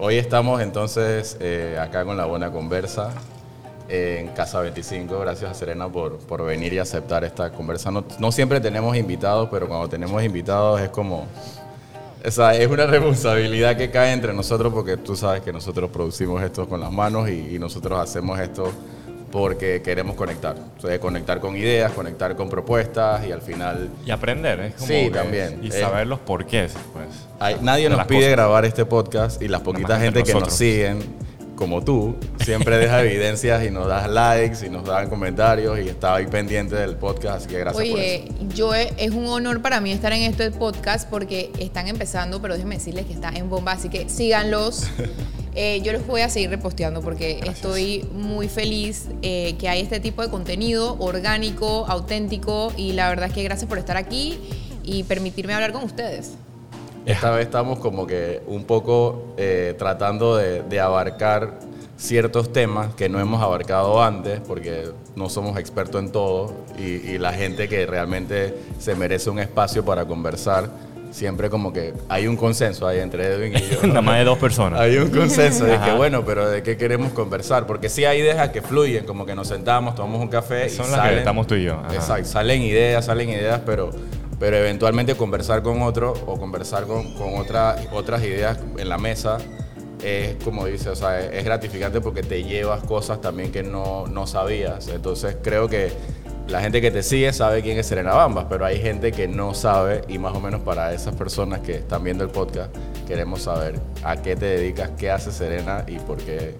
Hoy estamos entonces eh, acá con la buena conversa en Casa 25. Gracias a Serena por, por venir y aceptar esta conversa. No, siempre tenemos invitados, pero cuando tenemos invitados es como... O sea, es una responsabilidad que cae entre nosotros porque tú sabes que nosotros producimos esto con las manos y nosotros hacemos esto porque queremos conectar. O sea, conectar con ideas, conectar con propuestas y al final... Y aprender, ¿eh? Como Sí, que- también. Y Eh, saber los porqués, pues. Hay- nadie nos las pide cosas. grabar este podcast y la poquita más gente que nos siguen, como tú, siempre deja evidencias y nos das likes y nos dan comentarios y está ahí pendiente del podcast, así que gracias por eso. Oye, yo he- es un honor para mí estar en este podcast porque están empezando, pero déjenme decirles que está en bomba, así que síganlos. Eh, yo los voy a seguir reposteando porque estoy muy feliz eh, que hay este tipo de contenido orgánico, auténtico y la verdad es que gracias por estar aquí y permitirme hablar con ustedes. Esta vez estamos como que un poco eh, tratando de, de abarcar ciertos temas que no hemos abarcado antes porque no somos expertos en todo y, y la gente que realmente se merece un espacio para conversar, siempre como que hay un consenso ahí entre Edwin y yo. Nada más de dos personas. Hay un consenso de que, bueno, pero ¿de qué queremos conversar? Porque sí hay ideas que fluyen, como que nos sentamos, tomamos un café Son y las que estamos tú y yo, ajá. Exacto, salen ideas, salen ideas, pero, pero eventualmente conversar con otro o conversar con, con otra, otras ideas en la mesa es, como dice, o sea, es gratificante porque te llevas cosas también que no, no sabías. Entonces creo que la gente que te sigue sabe quién es Serena Bambas, pero hay gente que no sabe y más o menos para esas personas que están viendo el podcast queremos saber a qué te dedicas, qué hace Serena y por qué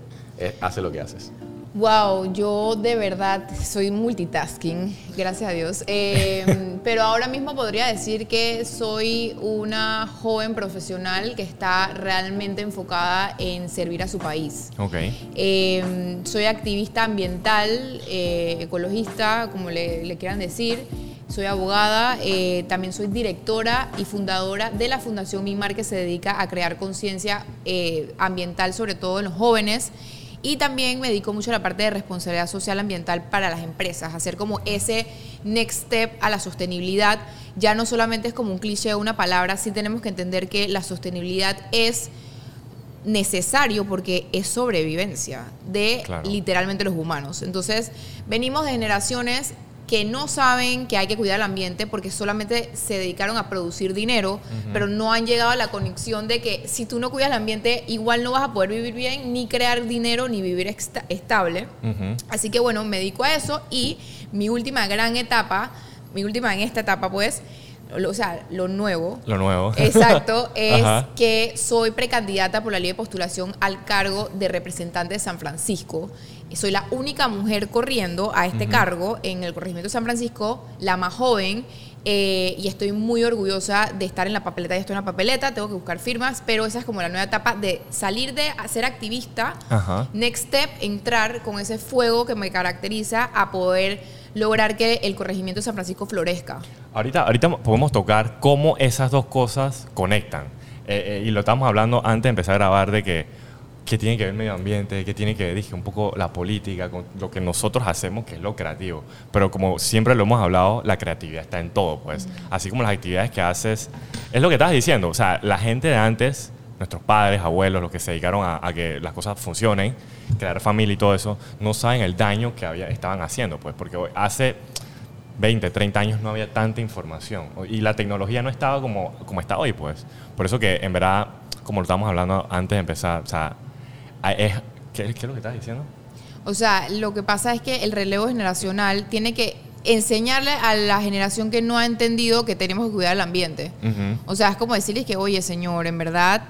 hace lo que haces. Wow, yo de verdad soy multitasking, gracias a Dios. Eh, pero ahora mismo podría decir que soy una joven profesional que está realmente enfocada en servir a su país. Ok. Eh, soy activista ambiental, eh, ecologista, como le, le quieran decir. Soy abogada, eh, también soy directora y fundadora de la Fundación Mimar que se dedica a crear conciencia eh, ambiental, sobre todo en los jóvenes. Y también me dedico mucho a la parte de responsabilidad social ambiental para las empresas, hacer como ese next step a la sostenibilidad. Ya no solamente es como un cliché o una palabra, sí tenemos que entender que la sostenibilidad es necesario porque es sobrevivencia de Claro. literalmente los humanos. Entonces, venimos de generaciones que no saben que hay que cuidar el ambiente porque solamente se dedicaron a producir dinero, pero no han llegado a la conexión de que si tú no cuidas el ambiente, igual no vas a poder vivir bien, ni crear dinero, ni vivir esta- estable. Así que bueno, me dedico a eso y mi última gran etapa, mi última en esta etapa pues, o sea, lo nuevo, Lo nuevo. Exacto, es que soy precandidata por la ley de postulación al cargo de representante de San Francisco. Soy la única mujer corriendo a este cargo en el corregimiento de San Francisco, la más joven, eh, y estoy muy orgullosa de estar en la papeleta. Ya estoy en la papeleta, tengo que buscar firmas, pero esa es como la nueva etapa de salir de ser activista, Ajá. next step, entrar con ese fuego que me caracteriza a poder lograr que el corregimiento de San Francisco florezca. Ahorita, ahorita podemos tocar cómo esas dos cosas conectan. Eh, eh, y lo estamos hablando antes de empezar a grabar de que qué tiene que ver el medio ambiente, qué tiene que ver, dije, un poco la política, con lo que nosotros hacemos, que es lo creativo. Pero como siempre lo hemos hablado, la creatividad está en todo, pues. Así como las actividades que haces, es lo que estabas diciendo. O sea, la gente de antes, nuestros padres, abuelos, los que se dedicaron a, a que las cosas funcionen, crear familia y todo eso, no saben el daño que había, estaban haciendo, pues. Porque hace 20, 30 años no había tanta información y la tecnología no estaba como, como está hoy, pues. Por eso que en verdad, como lo estábamos hablando antes de empezar, o sea, es, ¿qué, qué es lo que estás diciendo? O sea, lo que pasa es que el relevo generacional tiene que enseñarle a la generación que no ha entendido que tenemos que cuidar el ambiente. Ujú. O sea, es como decirles que, oye, señor, en verdad,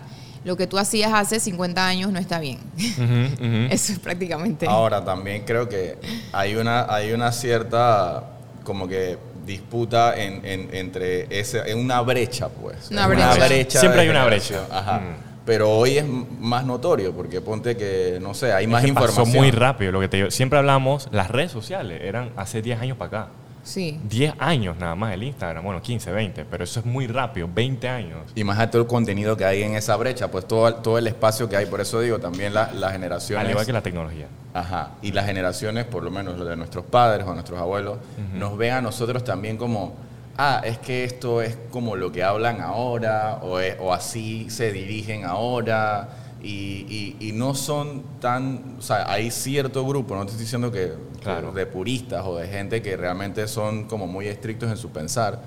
lo que tú hacías hace 50 años no está bien. Ujú, ujú. Eso es prácticamente. Ahora también creo que hay una, hay una cierta como que disputa en, en- entre ese, en una brecha, pues. Una Hay brecha. Siempre hay una brecha. Ajá. Mm. Pero hoy es más notorio porque ponte que, no sé, hay más que pasó información. muy rápido. Lo que te digo, siempre hablamos, las redes sociales eran hace 10 años para acá. Sí. 10 años nada más el Instagram, bueno, 15, 20, pero eso es muy rápido, 20 años. Imagínate todo el contenido que hay en esa brecha, pues todo, todo el espacio que hay. Por eso digo, también la- las generaciones. Al igual que la tecnología. Ajá. Y las generaciones, por lo menos lo de nuestros padres o nuestros abuelos, nos ven a nosotros también como, ah, es que esto es como lo que hablan ahora, o, es- o así se dirigen ahora. y, y- y no son tan, o sea, hay cierto grupo, no te estoy diciendo que, Claro. de puristas o de gente que realmente son como muy estrictos en su pensar,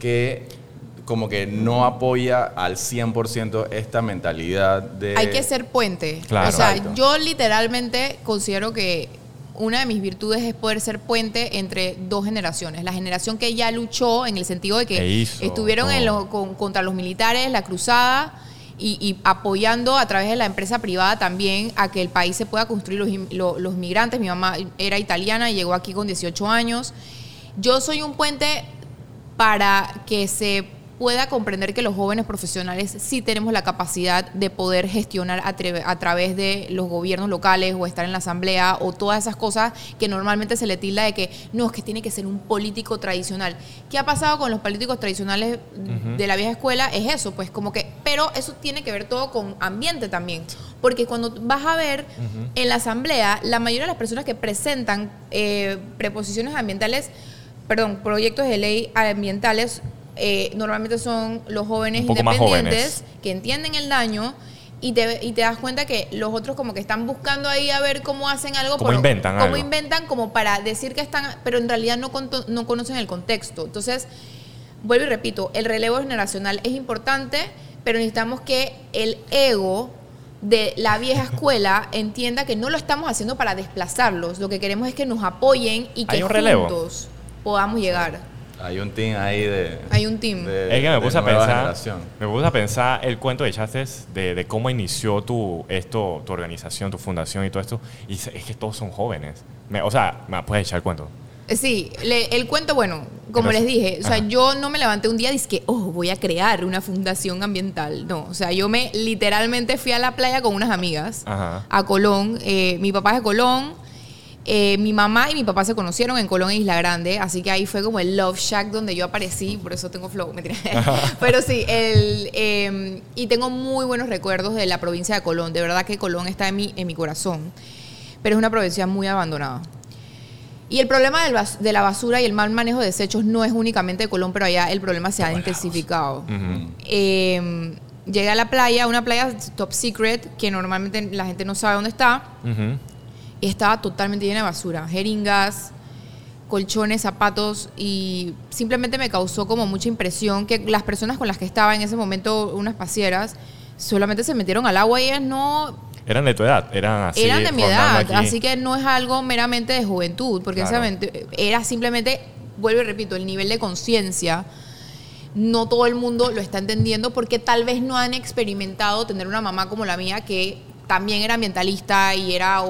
que como que no apoya al 100% esta mentalidad de... Hay que ser puente. Claro. O sea, Exacto. yo literalmente considero que una de mis virtudes es poder ser puente entre dos generaciones. La generación que ya luchó en el sentido de E que hizo estuvieron en todo. lo- con- contra los militares, la cruzada, y, y apoyando a través de la empresa privada también a que el país se pueda construir los, im- lo- los migrantes. Mi mamá era italiana y llegó aquí con 18 años. Yo soy un puente para que se pueda comprender que los jóvenes profesionales sí tenemos la capacidad de poder gestionar a, través de los gobiernos locales o estar en la asamblea o todas esas cosas que normalmente se le tilda de que no, es que tiene que ser un político tradicional. ¿Qué ha pasado con los políticos tradicionales de la vieja escuela? Es eso, pues como que, pero eso tiene que ver todo con ambiente también. Porque cuando vas a ver en la asamblea, la mayoría de las personas que presentan eh, preposiciones ambientales perdón, proyectos de ley ambientales eh, normalmente son los jóvenes independientes jóvenes. que entienden el daño y te, y te das cuenta que los otros como que están buscando ahí a ver cómo hacen algo. Cómo inventan cómo algo. inventan como para decir que están, pero en realidad no, no conocen el contexto. Entonces, vuelvo y repito, el relevo generacional es importante, pero necesitamos que el ego de la vieja escuela entienda que no lo estamos haciendo para desplazarlos, lo que queremos es que nos apoyen y que juntos podamos llegar. Hay un team ahí de... Hay un team. de- Es que me puse a pensar, generación. me puse a pensar el cuento que echaste de, de cómo inició tu, esto, tu organización, tu fundación y todo esto. Y es que todos son jóvenes. Me- o sea, me puedes echar el cuento. Eh, Sí, le- el cuento, bueno, como les dije, o sea, Ajá. yo no me levanté un día y dije, oh, voy a crear una fundación ambiental. No, o sea, yo me literalmente fui a la playa con unas amigas Ajá. a Colón. Eh, mi papá es de Colón. Eh, mi mamá y mi papá se conocieron en Colón e Isla Grande, así que ahí fue como el Love Shack donde yo aparecí, por eso tengo flow. Pero sí, el, eh, y tengo muy buenos recuerdos de la provincia de Colón, de verdad que Colón está en mi, en mi corazón, pero es una provincia muy abandonada. Y el problema del bas- de la basura y el mal manejo de desechos no es únicamente de Colón, pero allá el problema se ha intensificado. Eh, llegué a la playa, una playa top secret, que normalmente la gente no sabe dónde está, estaba totalmente llena de basura. Jeringas, colchones, zapatos, y simplemente me causó como mucha impresión que las personas con las que estaba en ese momento, unas pasieras, solamente se metieron al agua y ellas no Eran de tu edad, eran así. eran de mi edad, aquí. así que no es algo meramente de juventud, porque Claro. era simplemente, vuelvo y repito, el nivel de conciencia. No todo el mundo lo está entendiendo porque tal vez no han experimentado tener una mamá como la mía que también era ambientalista y era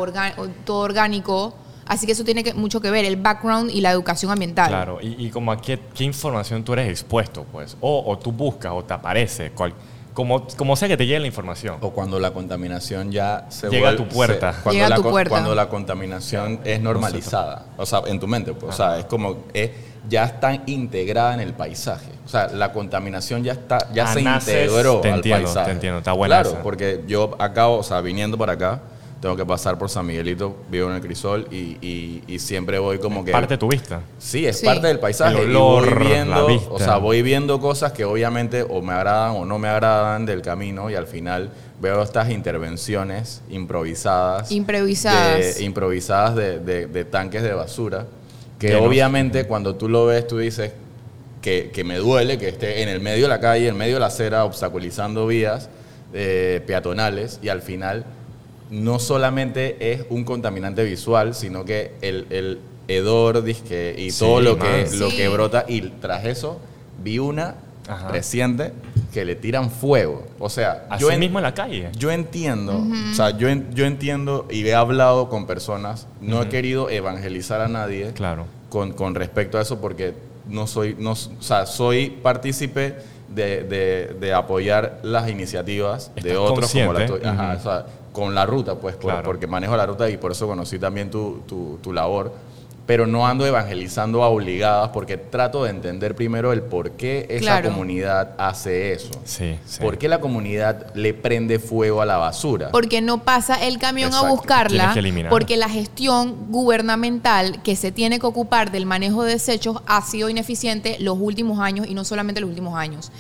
todo orgánico. Así que eso tiene que- mucho que ver, el background y la educación ambiental. Claro, y, y como a qué, qué información tú eres expuesto, pues. O, o tú buscas o te aparece, cual- como, como sea que te llegue la información. O cuando la contaminación ya se Llega a vuelve- tu puerta. se- cuando, Llega a tu puerta. cuando la contaminación es normalizada. O sea, en tu mente, pues. O sea, es como. Es, ya está integrada en el paisaje. O sea, la contaminación ya está ya Ah, se naces- integró te al entiendo, paisaje. te entiendo, está buena Claro, esa. porque yo acabo, o sea, viniendo para acá, tengo que pasar por San Miguelito, vivo en el Crisol y, y- y siempre voy como que... Parte de tu vista. Sí, es Sí. parte del paisaje. El y olor, voy viendo, la vista. o sea, voy viendo cosas que obviamente o me agradan o no me agradan del camino y al final veo estas intervenciones improvisadas. Improvisadas. De, improvisadas de, de- de tanques de basura. Que Llenos. obviamente cuando tú lo ves, tú dices que, que me duele que esté en el medio de la calle, en medio de la acera, obstaculizando vías eh, peatonales y al final no solamente es un contaminante visual, sino que el, el hedor disque, y Sí, todo lo que, lo Sí. que brota. Y tras eso vi una Ajá. reciente que le tiran fuego. O sea, Así yo, en- mismo en la calle. yo entiendo, o sea, yo, en- yo entiendo y he hablado con personas, no he querido evangelizar a nadie Claro. con, con respecto a eso porque no soy, no, o sea, soy partícipe de, de- de apoyar las iniciativas de otros como la tuya. Ajá, Ujú. o sea, con la ruta, pues, por- Claro. porque manejo la ruta y por eso conocí también tu, tu, tu labor. Pero no ando evangelizando a obligadas porque trato de entender primero el por qué esa Claro. comunidad hace eso. Sí, sí. ¿Por qué la comunidad le prende fuego a la basura? Porque no pasa el camión Exacto. a buscarla, porque la gestión gubernamental que se tiene que ocupar del manejo de desechos ha sido ineficiente los últimos años y no solamente los últimos años.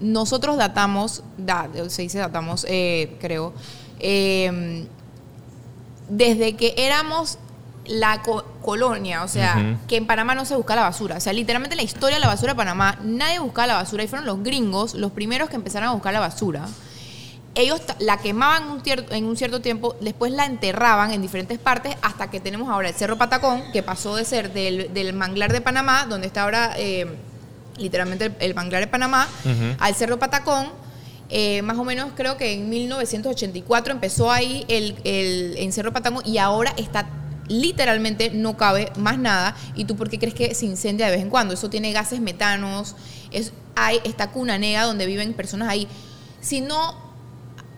Nosotros datamos, da- se dice datamos, eh, creo, eh, desde que éramos la co- colonia, o sea, que en Panamá no se busca la basura. O sea, literalmente en la historia de la basura de Panamá, nadie buscaba la basura y fueron los gringos los primeros que empezaron a buscar la basura. Ellos la quemaban un en un cierto tiempo, después la enterraban en diferentes partes hasta que tenemos ahora el Cerro Patacón, que pasó de ser del, del manglar de Panamá, donde está ahora eh, literalmente el, el manglar de Panamá, al Cerro Patacón. Eh, más o menos creo que en 1984 empezó ahí el, el, en Cerro Patacón y ahora está literalmente no cabe más nada. ¿Y tú por qué crees que se incendia de vez en cuando? Eso tiene gases metanos, es, hay esta cuna negra donde viven personas ahí. Si no,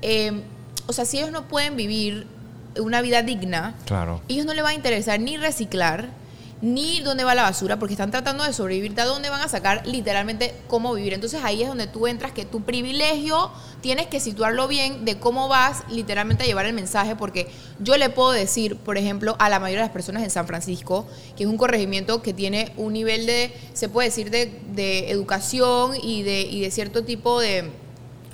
eh, o sea, si ellos no pueden vivir una vida digna, Claro. ellos no les va a interesar ni reciclar, ni dónde va la basura, porque están tratando de sobrevivir, de dónde van a sacar literalmente cómo vivir. Entonces ahí es donde tú entras, que tu privilegio tienes que situarlo bien de cómo vas literalmente a llevar el mensaje, porque yo le puedo decir, por ejemplo, a la mayoría de las personas en San Francisco, que es un corregimiento que tiene un nivel de, se puede decir, de, de educación y de, y de cierto tipo de...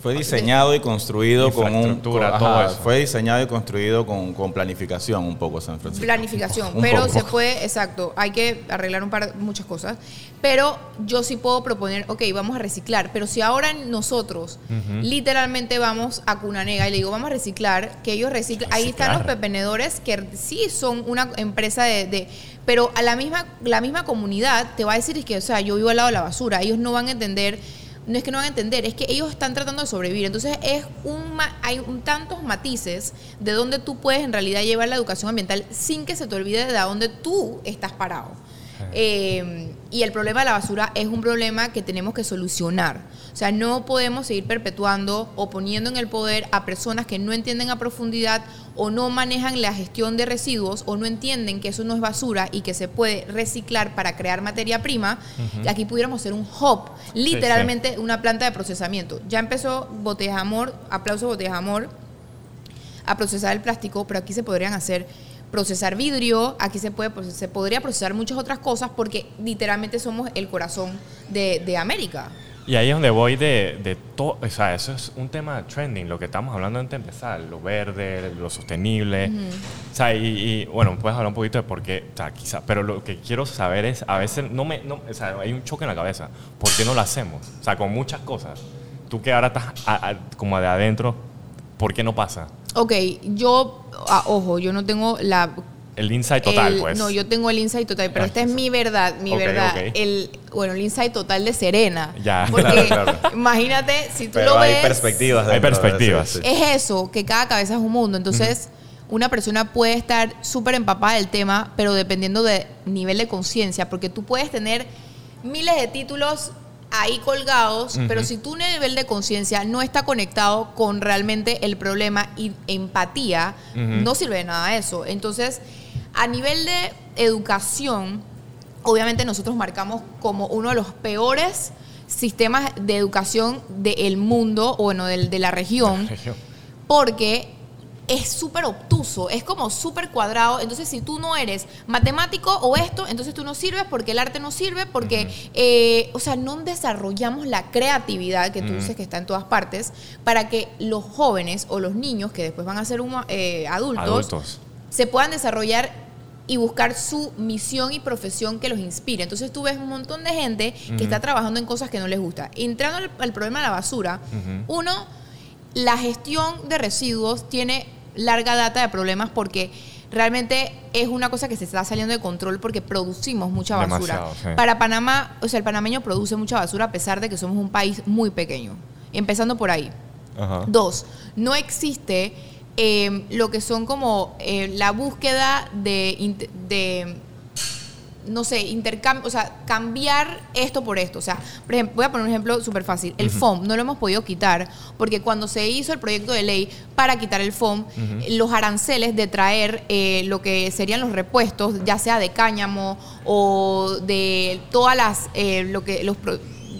Fue diseñado y construido con un. Con- todo eso. Fue diseñado y construido con, con planificación un poco San Francisco. planificación, Un pero poco. se puede, exacto, hay que arreglar un par muchas cosas, pero yo sí puedo proponer, ok, vamos a reciclar, pero si ahora nosotros literalmente vamos a Cunanega y le digo, vamos a reciclar, que ellos reciclan, ahí están los pepenedores que sí son una empresa de, de- pero a la misma, la misma comunidad te va a decir es que, o sea, yo vivo al lado de la basura, ellos no van a entender no es que no van a entender, es que ellos están tratando de sobrevivir. Entonces es un hay un, tantos matices de donde tú puedes en realidad llevar la educación ambiental sin que se te olvide de dónde tú estás parado. Eh, y el problema de la basura es un problema que tenemos que solucionar. O sea, no podemos seguir perpetuando o poniendo en el poder a personas que no entienden a profundidad o no manejan la gestión de residuos o no entienden que eso no es basura y que se puede reciclar para crear materia prima. Aquí pudiéramos ser un hub, literalmente una planta de procesamiento. Ya empezó Botellas Amor, aplauso Botellas Amor, a procesar el plástico, pero aquí se podrían hacer procesar vidrio, aquí se puede proces- se podría procesar muchas otras cosas porque literalmente somos el corazón de, de América. Y ahí es donde voy de, de todo, o sea, eso es un tema trending, lo que estamos hablando antes de empezar, lo verde, lo sostenible. O sea, y, y, bueno, puedes hablar un poquito de por qué, o sea, quizá, pero lo que quiero saber es, a veces, no me, no, o sea, hay un choque en la cabeza, ¿por qué no lo hacemos? O sea, con muchas cosas. Tú que ahora estás a- a- como de adentro, ¿por qué no pasa? Ok, yo, ah, ojo, yo no tengo la... El insight total, el- pues. No, yo tengo el insight total, pero Ah, esta es mi verdad, mi verdad. ok. El, bueno, el insight total de Serena. Ya, Porque claro, claro. imagínate, si tú Pero lo hay ves... perspectivas. Hay eso, perspectivas. sí. Es eso, que cada cabeza es un mundo. Entonces, una persona puede estar súper empapada del tema, pero dependiendo de nivel de conciencia, porque tú puedes tener miles de títulos ahí colgados, pero si tu nivel de conciencia no está conectado con realmente el problema y empatía, no sirve de nada eso. Entonces, a nivel de educación, obviamente nosotros marcamos como uno de los peores sistemas de educación del mundo, o bueno, del- de la región, porque es súper obtuso, es como súper cuadrado. Entonces, si tú no eres matemático o esto, entonces tú no sirves porque el arte no sirve, porque, eh, o sea, no desarrollamos la creatividad que tú dices que está en todas partes para que los jóvenes o los niños que después van a ser eh, adultos, Adultos. se puedan desarrollar y buscar su misión y profesión que los inspire. Entonces tú ves un montón de gente que está trabajando en cosas que no les gusta. Entrando al, al problema de la basura, uno, la gestión de residuos tiene larga data de problemas porque realmente es una cosa que se está saliendo de control porque producimos mucha basura. Sí. Para Panamá, o sea, el panameño produce mucha basura a pesar de que somos un país muy pequeño. Empezando por ahí. Ajá. Dos, no existe eh, lo que son como eh, la búsqueda de, no sé, intercambio, o sea, cambiar esto por esto. O sea, por ejemplo, voy a poner un ejemplo súper fácil. El FOM no lo hemos podido quitar porque cuando se hizo el proyecto de ley para quitar el FOM, los aranceles de traer eh, lo que serían los repuestos, ya sea de cáñamo o de todas las, eh, lo que, los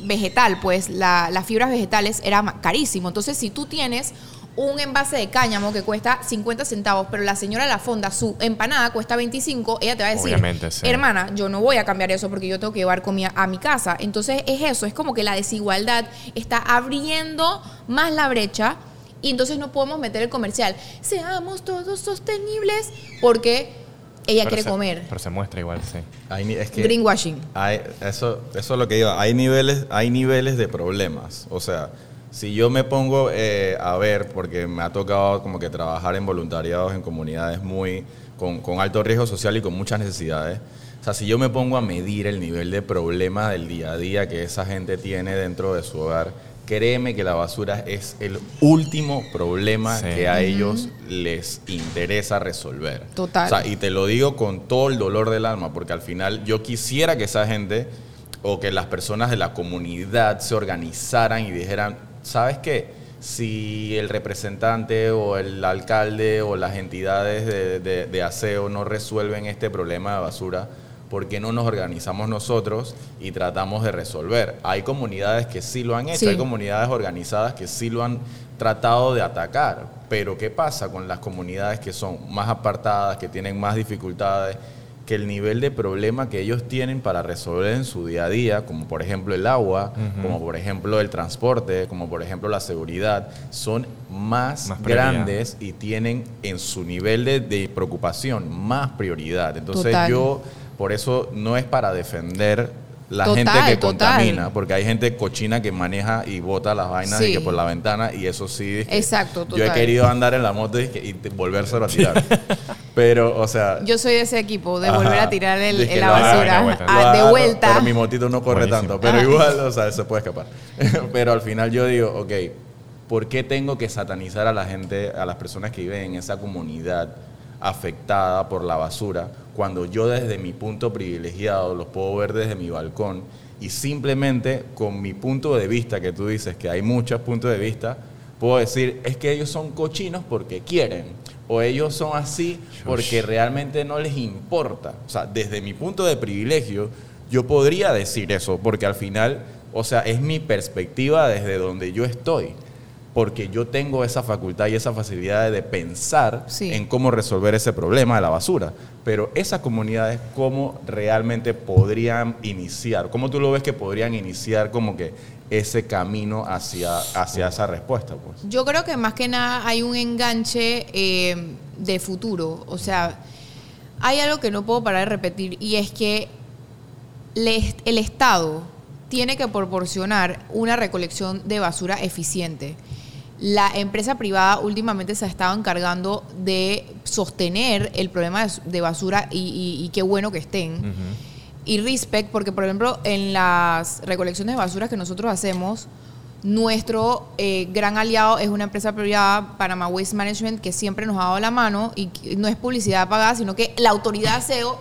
vegetal, pues la- las fibras vegetales era carísimo. Entonces, si tú tienes un envase de cáñamo que cuesta 50 centavos, pero la señora de la fonda, su empanada cuesta 25, ella te va a decir, Obviamente, sí. hermana, yo no voy a cambiar eso porque yo tengo que llevar comida a mi casa. Entonces es eso, es como que la desigualdad está abriendo más la brecha Y entonces no podemos meter el comercial, seamos todos sostenibles, porque ella Pero quiere se- comer. Pero se muestra igual, sí. Hay ni- es que Greenwashing. hay- eso, eso es lo que iba. Hay niveles, hay niveles de problemas. O sea, si yo me pongo eh, a ver, porque me ha tocado como que trabajar en voluntariados en comunidades muy con, con alto riesgo social y con muchas necesidades. O sea, si yo me pongo a medir el nivel de problema del día a día que esa gente tiene dentro de su hogar, créeme que la basura es el último problema Sí. que a ellos les interesa resolver. Total. O sea, y te lo digo con todo el dolor del alma, porque al final yo quisiera que esa gente o que las personas de la comunidad se organizaran y dijeran, ¿sabes qué? Si el representante o el alcalde o las entidades de, de- de aseo no resuelven este problema de basura, ¿por qué no nos organizamos nosotros y tratamos de resolver? Hay comunidades que sí lo han hecho, Sí. hay comunidades organizadas que sí lo han tratado de atacar, pero ¿qué pasa con las comunidades que son más apartadas, que tienen más dificultades? Que el nivel de problema que ellos tienen para resolver en su día a día, como por ejemplo el agua, como por ejemplo el transporte, como por ejemplo la seguridad, son más, grandes y tienen en su nivel de, de preocupación más prioridad. Entonces Total. yo, por eso no es para defender la Total, gente que total. contamina, porque hay gente cochina que maneja y bota las vainas y que por la ventana y eso sí. es que Exacto, Yo he total. querido andar en la moto y, y volvérselo a tirar. Pero, o sea, Yo soy de ese equipo, de Ajá. volver a tirar el, la basura de vuelta. ah, de vuelta. Pero mi motito no corre Buenísimo. tanto. Pero Ah. igual, o sea, se puede escapar. pero al final yo digo, ok, ¿por qué tengo que satanizar a la gente, a las personas que viven en esa comunidad afectada por la basura, cuando yo desde mi punto privilegiado los puedo ver desde mi balcón y simplemente con mi punto de vista, que tú dices que hay muchos puntos de vista, puedo decir, es que ellos son cochinos porque quieren, o ellos son así porque realmente no les importa. O sea, desde mi punto de privilegio, yo podría decir eso, porque al final, o sea, es mi perspectiva desde donde yo estoy, porque yo tengo esa facultad y esa facilidad de pensar Sí. en cómo resolver ese problema de la basura. Pero esas comunidades, ¿cómo realmente podrían iniciar? ¿Cómo tú lo ves que podrían iniciar como que ese camino hacia, hacia esa respuesta? Pues? Yo creo que más que nada hay un enganche eh, de futuro. O sea, hay algo que no puedo parar de repetir y es que el Estado tiene que proporcionar una recolección de basura eficiente. La empresa privada últimamente se ha estado encargando de sostener el problema de, basura y, y- y qué bueno que estén. Y respect, porque por ejemplo en las recolecciones de basura que nosotros hacemos, nuestro eh, gran aliado es una empresa privada, Panama Waste Management, que siempre nos ha dado la mano y no es publicidad pagada, sino que la autoridad SEO,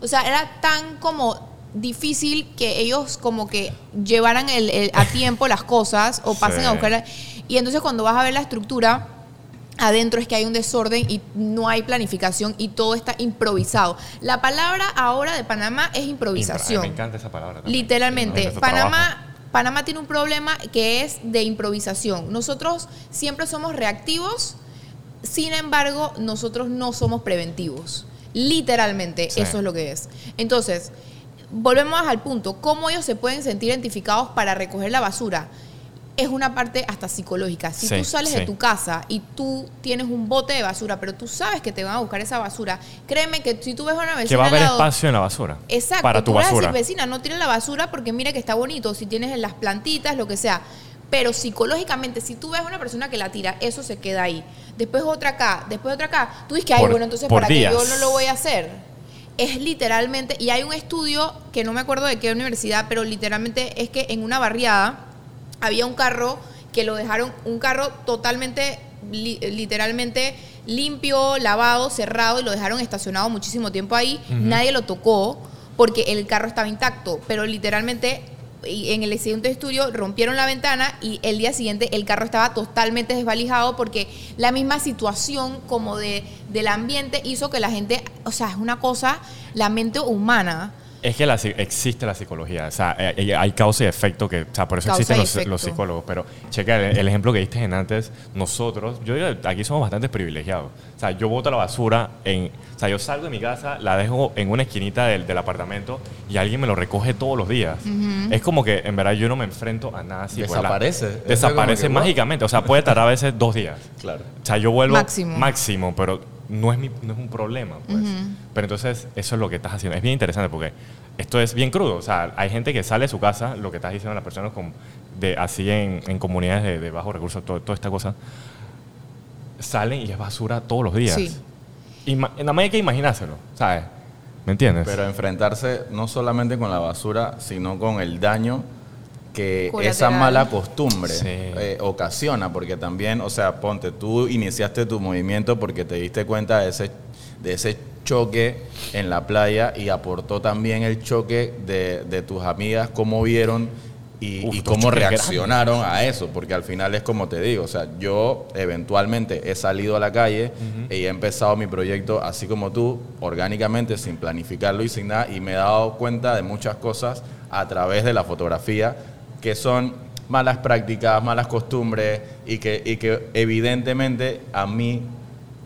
o sea, era tan como difícil que ellos como que llevaran el- el- a tiempo las cosas o pasen Sí. a buscar. Y entonces cuando vas a ver la estructura, adentro es que hay un desorden y no hay planificación y todo está improvisado. La palabra ahora de Panamá es improvisación. Me encanta esa palabra. también. Literalmente, Panamá, trabajo. Panamá tiene un problema que es de improvisación. Nosotros siempre somos reactivos, sin embargo, nosotros no somos preventivos. Literalmente, Sí. eso es lo que es. Entonces, volvemos al punto, ¿cómo ellos se pueden sentir identificados para recoger la basura? Es una parte hasta psicológica. Si Sí, tú sales de sí. tu casa y tú tienes un bote de basura, pero tú sabes que te van a buscar esa basura, créeme que si tú ves a una vecina Que va a haber lado- espacio en la basura. Exacto. Para tu tú vas a basura. decir, vecina, no tires la basura porque mira que está bonito, si tienes las plantitas, lo que sea. Pero psicológicamente, si tú ves a una persona que la tira, eso se queda ahí. Después otra acá, después otra acá. Tú dices que, ay, Por- bueno, entonces para que yo días. no lo voy a hacer. Es literalmente, y hay un estudio que no me acuerdo de qué universidad, pero literalmente es que en una barriada había un carro que lo dejaron, un carro totalmente, li- literalmente limpio, lavado, cerrado, y lo dejaron estacionado muchísimo tiempo ahí. Nadie lo tocó porque el carro estaba intacto, pero literalmente en el siguiente estudio rompieron la ventana y el día siguiente el carro estaba totalmente desvalijado porque la misma situación como de, del ambiente hizo que la gente, o sea, es una cosa, la mente humana Es que la existe la psicología, o sea, eh, eh, hay causa y efecto, que, o sea, por eso Causa existen los, los psicólogos. Pero, checa, el, el ejemplo que diste en antes, nosotros, yo digo, aquí somos bastante privilegiados. O sea, yo boto la basura en, o sea, yo salgo de mi casa, la dejo en una esquinita del, del apartamento y alguien me lo recoge todos los días. Es como que, en verdad, yo no me enfrento a nada así. pues, la- Desaparece. Desaparece mágicamente, o sea, puede tardar a veces dos días. Claro. O sea, yo vuelvo Máximo. máximo, pero no es, mi- no es un problema. Pues. Pero entonces, eso es lo que estás haciendo. Es bien interesante porque esto es bien crudo. O sea, hay gente que sale de su casa, lo que estás diciendo las personas con, de, así en, en comunidades de, de bajos recursos, todo- toda esta cosa, salen y es basura todos los días. Sí. Ima- nada más hay que imaginárselo, ¿sabes? ¿Me entiendes? Pero enfrentarse no solamente con la basura, sino con el daño que esa mala costumbre Sí. eh, ocasiona, porque también, o sea, ponte, tú iniciaste tu movimiento porque te diste cuenta de ese, de ese choque en la playa y aportó también el choque de, de tus amigas, cómo vieron y, Uf, y dos cómo reaccionaron a eso, porque al final es como te digo, o sea, yo eventualmente he salido a la calle y he empezado mi proyecto así como tú, orgánicamente, sin planificarlo y sin nada, y me he dado cuenta de muchas cosas a través de la fotografía, que son malas prácticas, malas costumbres, y que, y que evidentemente a mí,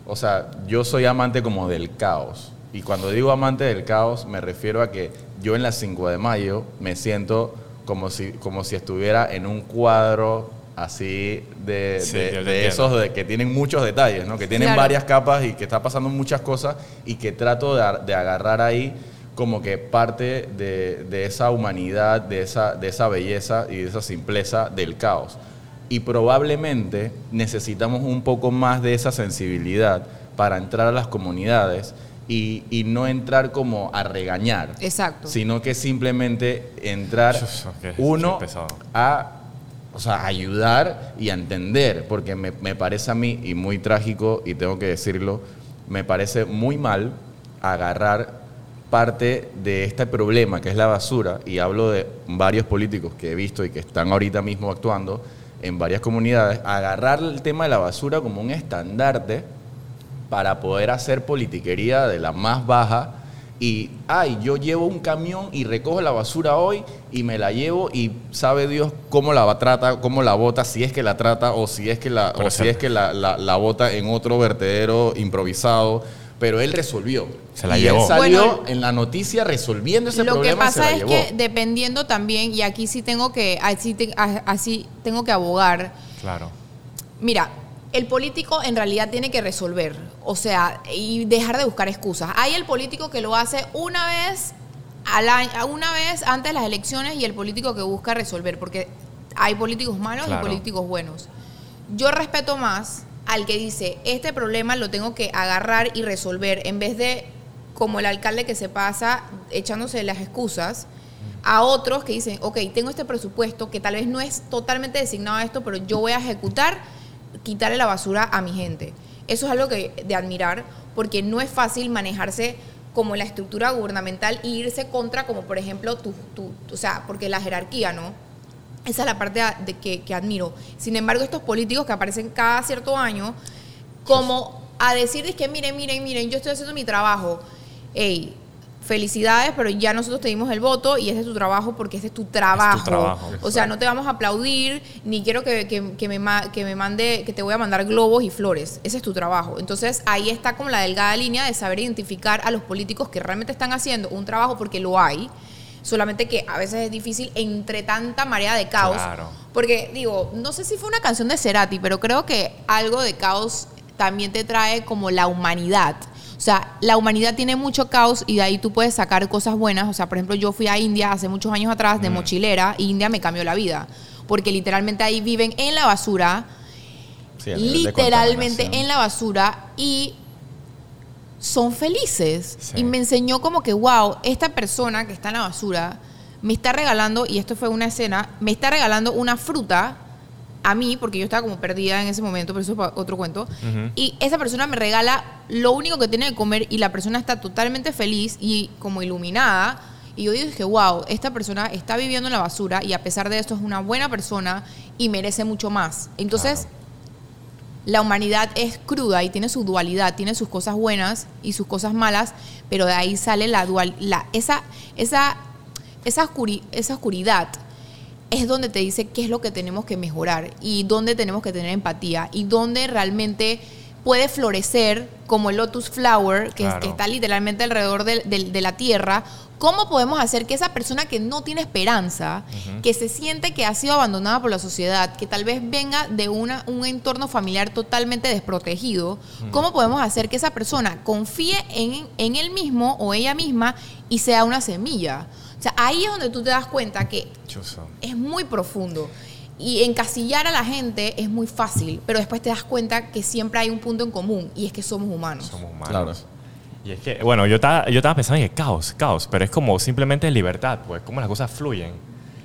o sea, yo soy amante como del caos. Y cuando digo amante del caos, me refiero a que yo en la 5 de mayo me siento como si, como si estuviera en un cuadro así de, Sí, de- esos de, que tienen muchos detalles, ¿no? que tienen Claro. varias capas y que está pasando muchas cosas y que trato de, de agarrar ahí como que parte de, de esa humanidad, de esa, de esa belleza y de esa simpleza del caos. Y probablemente necesitamos un poco más de esa sensibilidad para entrar a las comunidades y, y no entrar como a regañar, Exacto. sino que simplemente entrar Ok, uno a o sea, ayudar y a entender, porque me, me parece a mí, y muy trágico, y tengo que decirlo, me parece muy mal agarrar parte de este problema que es la basura, y hablo de varios políticos que he visto y que están ahorita mismo actuando en varias comunidades, agarrar el tema de la basura como un estandarte para poder hacer politiquería de la más baja y, ay, yo llevo un camión y recojo la basura hoy y me la llevo y sabe Dios cómo la va- trata, cómo la bota, si es que la trata o si es que la, o si es que la, la, la bota en otro vertedero improvisado. Pero él resolvió. Se la y llevó. él salió Bueno, en la noticia resolviendo ese Lo que problema y se pasa la es llevó. que dependiendo también, y aquí sí tengo que, así, te- a- así tengo que abogar, Claro. Mira, el político en realidad tiene que resolver, o sea, y dejar de buscar excusas. Hay el político que lo hace una vez al año, una vez antes de las elecciones y el político que busca resolver, porque hay políticos malos Claro. y políticos buenos. Yo respeto más al que dice, este problema lo tengo que agarrar y resolver, en vez de como el alcalde que se pasa echándose las excusas, a otros que dicen, ok, tengo este presupuesto que tal vez no es totalmente designado a esto, pero yo voy a ejecutar, quitarle la basura a mi gente. Eso es algo que, de admirar, porque no es fácil manejarse como la estructura gubernamental e irse contra, como por ejemplo, tu- o sea, porque la jerarquía, ¿no? Esa es la parte de que, que admiro. Sin embargo, estos políticos que aparecen cada cierto año, como a decir, que miren, miren, miren, yo estoy haciendo mi trabajo. Ey, felicidades, pero ya nosotros te dimos el voto y ese es tu trabajo porque ese es tu trabajo. trabajo. O sea, no te vamos a aplaudir, ni quiero que, que- que me, que me mande, que te voy a mandar globos y flores. Ese es tu trabajo. Entonces, ahí está como la delgada línea de saber identificar a los políticos que realmente están haciendo un trabajo porque lo hay. Solamente que a veces es difícil entre tanta marea de caos. Claro. Porque, digo, no sé si fue una canción de Cerati, pero creo que algo de caos también te trae como la humanidad. O sea, la humanidad tiene mucho caos y de ahí tú puedes sacar cosas buenas. O sea, por ejemplo, yo fui a India hace muchos años atrás de mochilera y India me cambió la vida. Porque literalmente ahí viven en la basura, Sí, literalmente en la basura y son felices. Sí. Y me enseñó como que, wow, esta persona que está en la basura me está regalando, y esto fue una escena, me está regalando una fruta a mí, porque yo estaba como perdida en ese momento, pero eso es otro cuento. Y esa persona me regala lo único que tiene que comer y la persona está totalmente feliz y como iluminada. Y yo dije, wow, esta persona está viviendo en la basura y a pesar de esto es una buena persona y merece mucho más. Entonces, la humanidad es cruda y tiene su dualidad, tiene sus cosas buenas y sus cosas malas, pero de ahí sale la dual, la, esa, esa, esa, oscuri- esa oscuridad es donde te dice qué es lo que tenemos que mejorar y dónde tenemos que tener empatía y dónde realmente puede florecer como el lotus flower que, Claro. que está literalmente alrededor de, de- de la tierra. ¿Cómo podemos hacer que esa persona que no tiene esperanza, que se siente que ha sido abandonada por la sociedad, que tal vez venga de una, un entorno familiar totalmente desprotegido, cómo podemos hacer que esa persona confíe en, en él mismo o ella misma y sea una semilla? O sea, ahí es donde tú te das cuenta que es muy profundo. Y encasillar a la gente es muy fácil, pero después te das cuenta que siempre hay un punto en común y es que somos humanos. Somos humanos. Claro. Y es que, bueno, yo estaba, yo estaba pensando en que caos, caos, pero es como simplemente libertad, pues, como las cosas fluyen.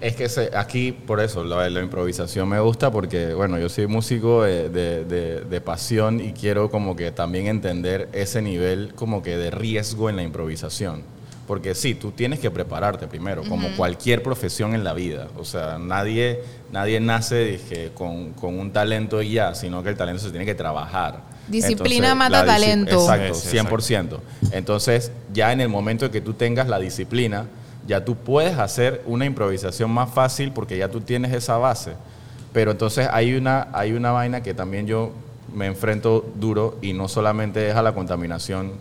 Es que se- aquí, por eso, la, la improvisación me gusta porque, bueno, yo soy músico de, de- de- de pasión y quiero como que también entender ese nivel como que de riesgo en la improvisación. Porque sí, tú tienes que prepararte primero, como cualquier profesión en la vida. O sea, nadie, nadie nace dije, con, con un talento y ya, sino que el talento se tiene que trabajar. Disciplina mata la disci- talento. Exacto, Sí, sí, exacto. 100%. Entonces, ya en el momento en que tú tengas la disciplina, ya tú puedes hacer una improvisación más fácil porque ya tú tienes esa base. Pero entonces hay una, hay una vaina que también yo me enfrento duro y no solamente es a la contaminación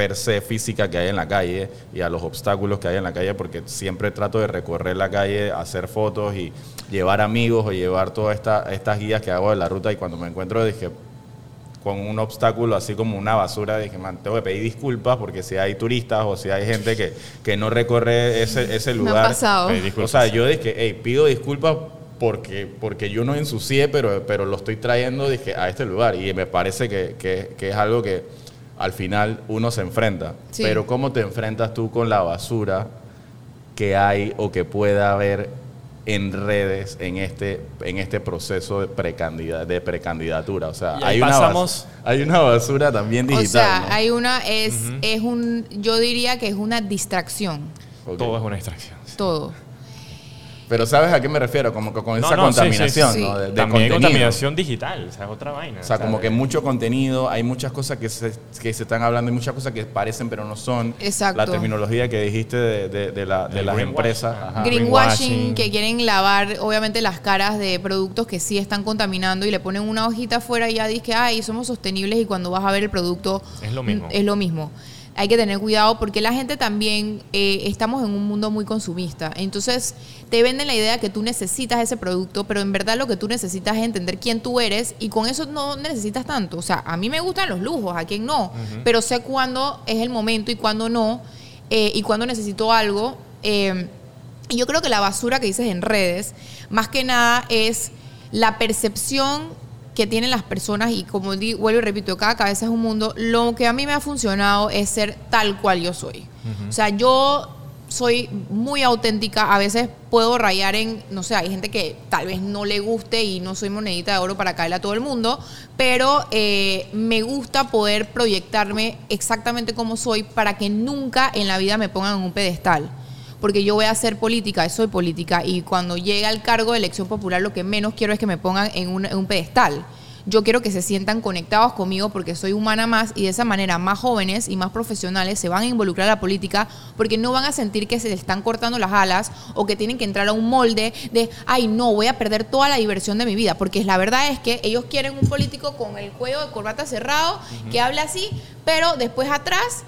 per se física que hay en la calle y a los obstáculos que hay en la calle porque siempre trato de recorrer la calle, hacer fotos y llevar amigos o llevar todas esta- estas guías que hago de la ruta y cuando me encuentro dije, con un obstáculo así como una basura, dije, man, tengo que pedir disculpas porque si hay turistas o si hay gente que, que no recorre ese, ese lugar. O sea, yo dije, hey, pido disculpas porque, porque yo no ensucié, pero, pero lo estoy trayendo dije, a este lugar. Y me parece que, que- que es algo que al final uno se enfrenta. Sí. Pero ¿cómo te enfrentas tú con la basura que hay o que pueda haber en redes en este, en este proceso de, precandida- de precandidatura? O sea, hay una, hay una basura también digital. o sea, ¿no? hay una, es, es un, yo diría que es una distracción. Todo es una distracción. todo. Pero ¿sabes a qué me refiero? Como que con No, esa no, sí, sí, contaminación, sí. ¿no? De, de También hay contaminación digital, o sea, es otra vaina. O sea, como de- que mucho contenido, hay muchas cosas que se, que se están hablando, hay muchas cosas que parecen pero no son. Exacto. La terminología que dijiste de, de- de la- de El las empresas. ajá. Greenwashing, greenwashing. que quieren lavar obviamente las caras de productos que sí están contaminando y le ponen una hojita afuera y ya dice que ay, somos sostenibles y cuando vas a ver el producto Es lo mismo. Es lo mismo. Hay que tener cuidado porque la gente también eh, estamos en un mundo muy consumista. Entonces te venden la idea que tú necesitas ese producto, pero en verdad lo que tú necesitas es entender quién tú eres y con eso no necesitas tanto. O sea, a mí me gustan los lujos, a quien no, pero sé cuándo es el momento y cuándo no eh, y cuándo necesito algo. Eh, y yo creo que la basura que dices en redes, más que nada es la percepción que tienen las personas y como di- vuelvo y repito, cada cabeza es un mundo. Lo que a mí me ha funcionado es ser tal cual yo soy. O sea, yo soy muy auténtica, a veces puedo rayar en, no sé, hay gente que tal vez no le guste y no soy monedita de oro para caerle a todo el mundo, pero eh, me gusta poder proyectarme exactamente como soy para que nunca en la vida me pongan en un pedestal porque yo voy a hacer política, soy política, y cuando llega al cargo de elección popular lo que menos quiero es que me pongan en un, en un pedestal. Yo quiero que se sientan conectados conmigo porque soy humana más y de esa manera más jóvenes y más profesionales se van a involucrar a la política porque no van a sentir que se les están cortando las alas o que tienen que entrar a un molde de, ay no, voy a perder toda la diversión de mi vida. Porque la verdad es que ellos quieren un político con el cuello de corbata cerrado, que hable así, pero después atrás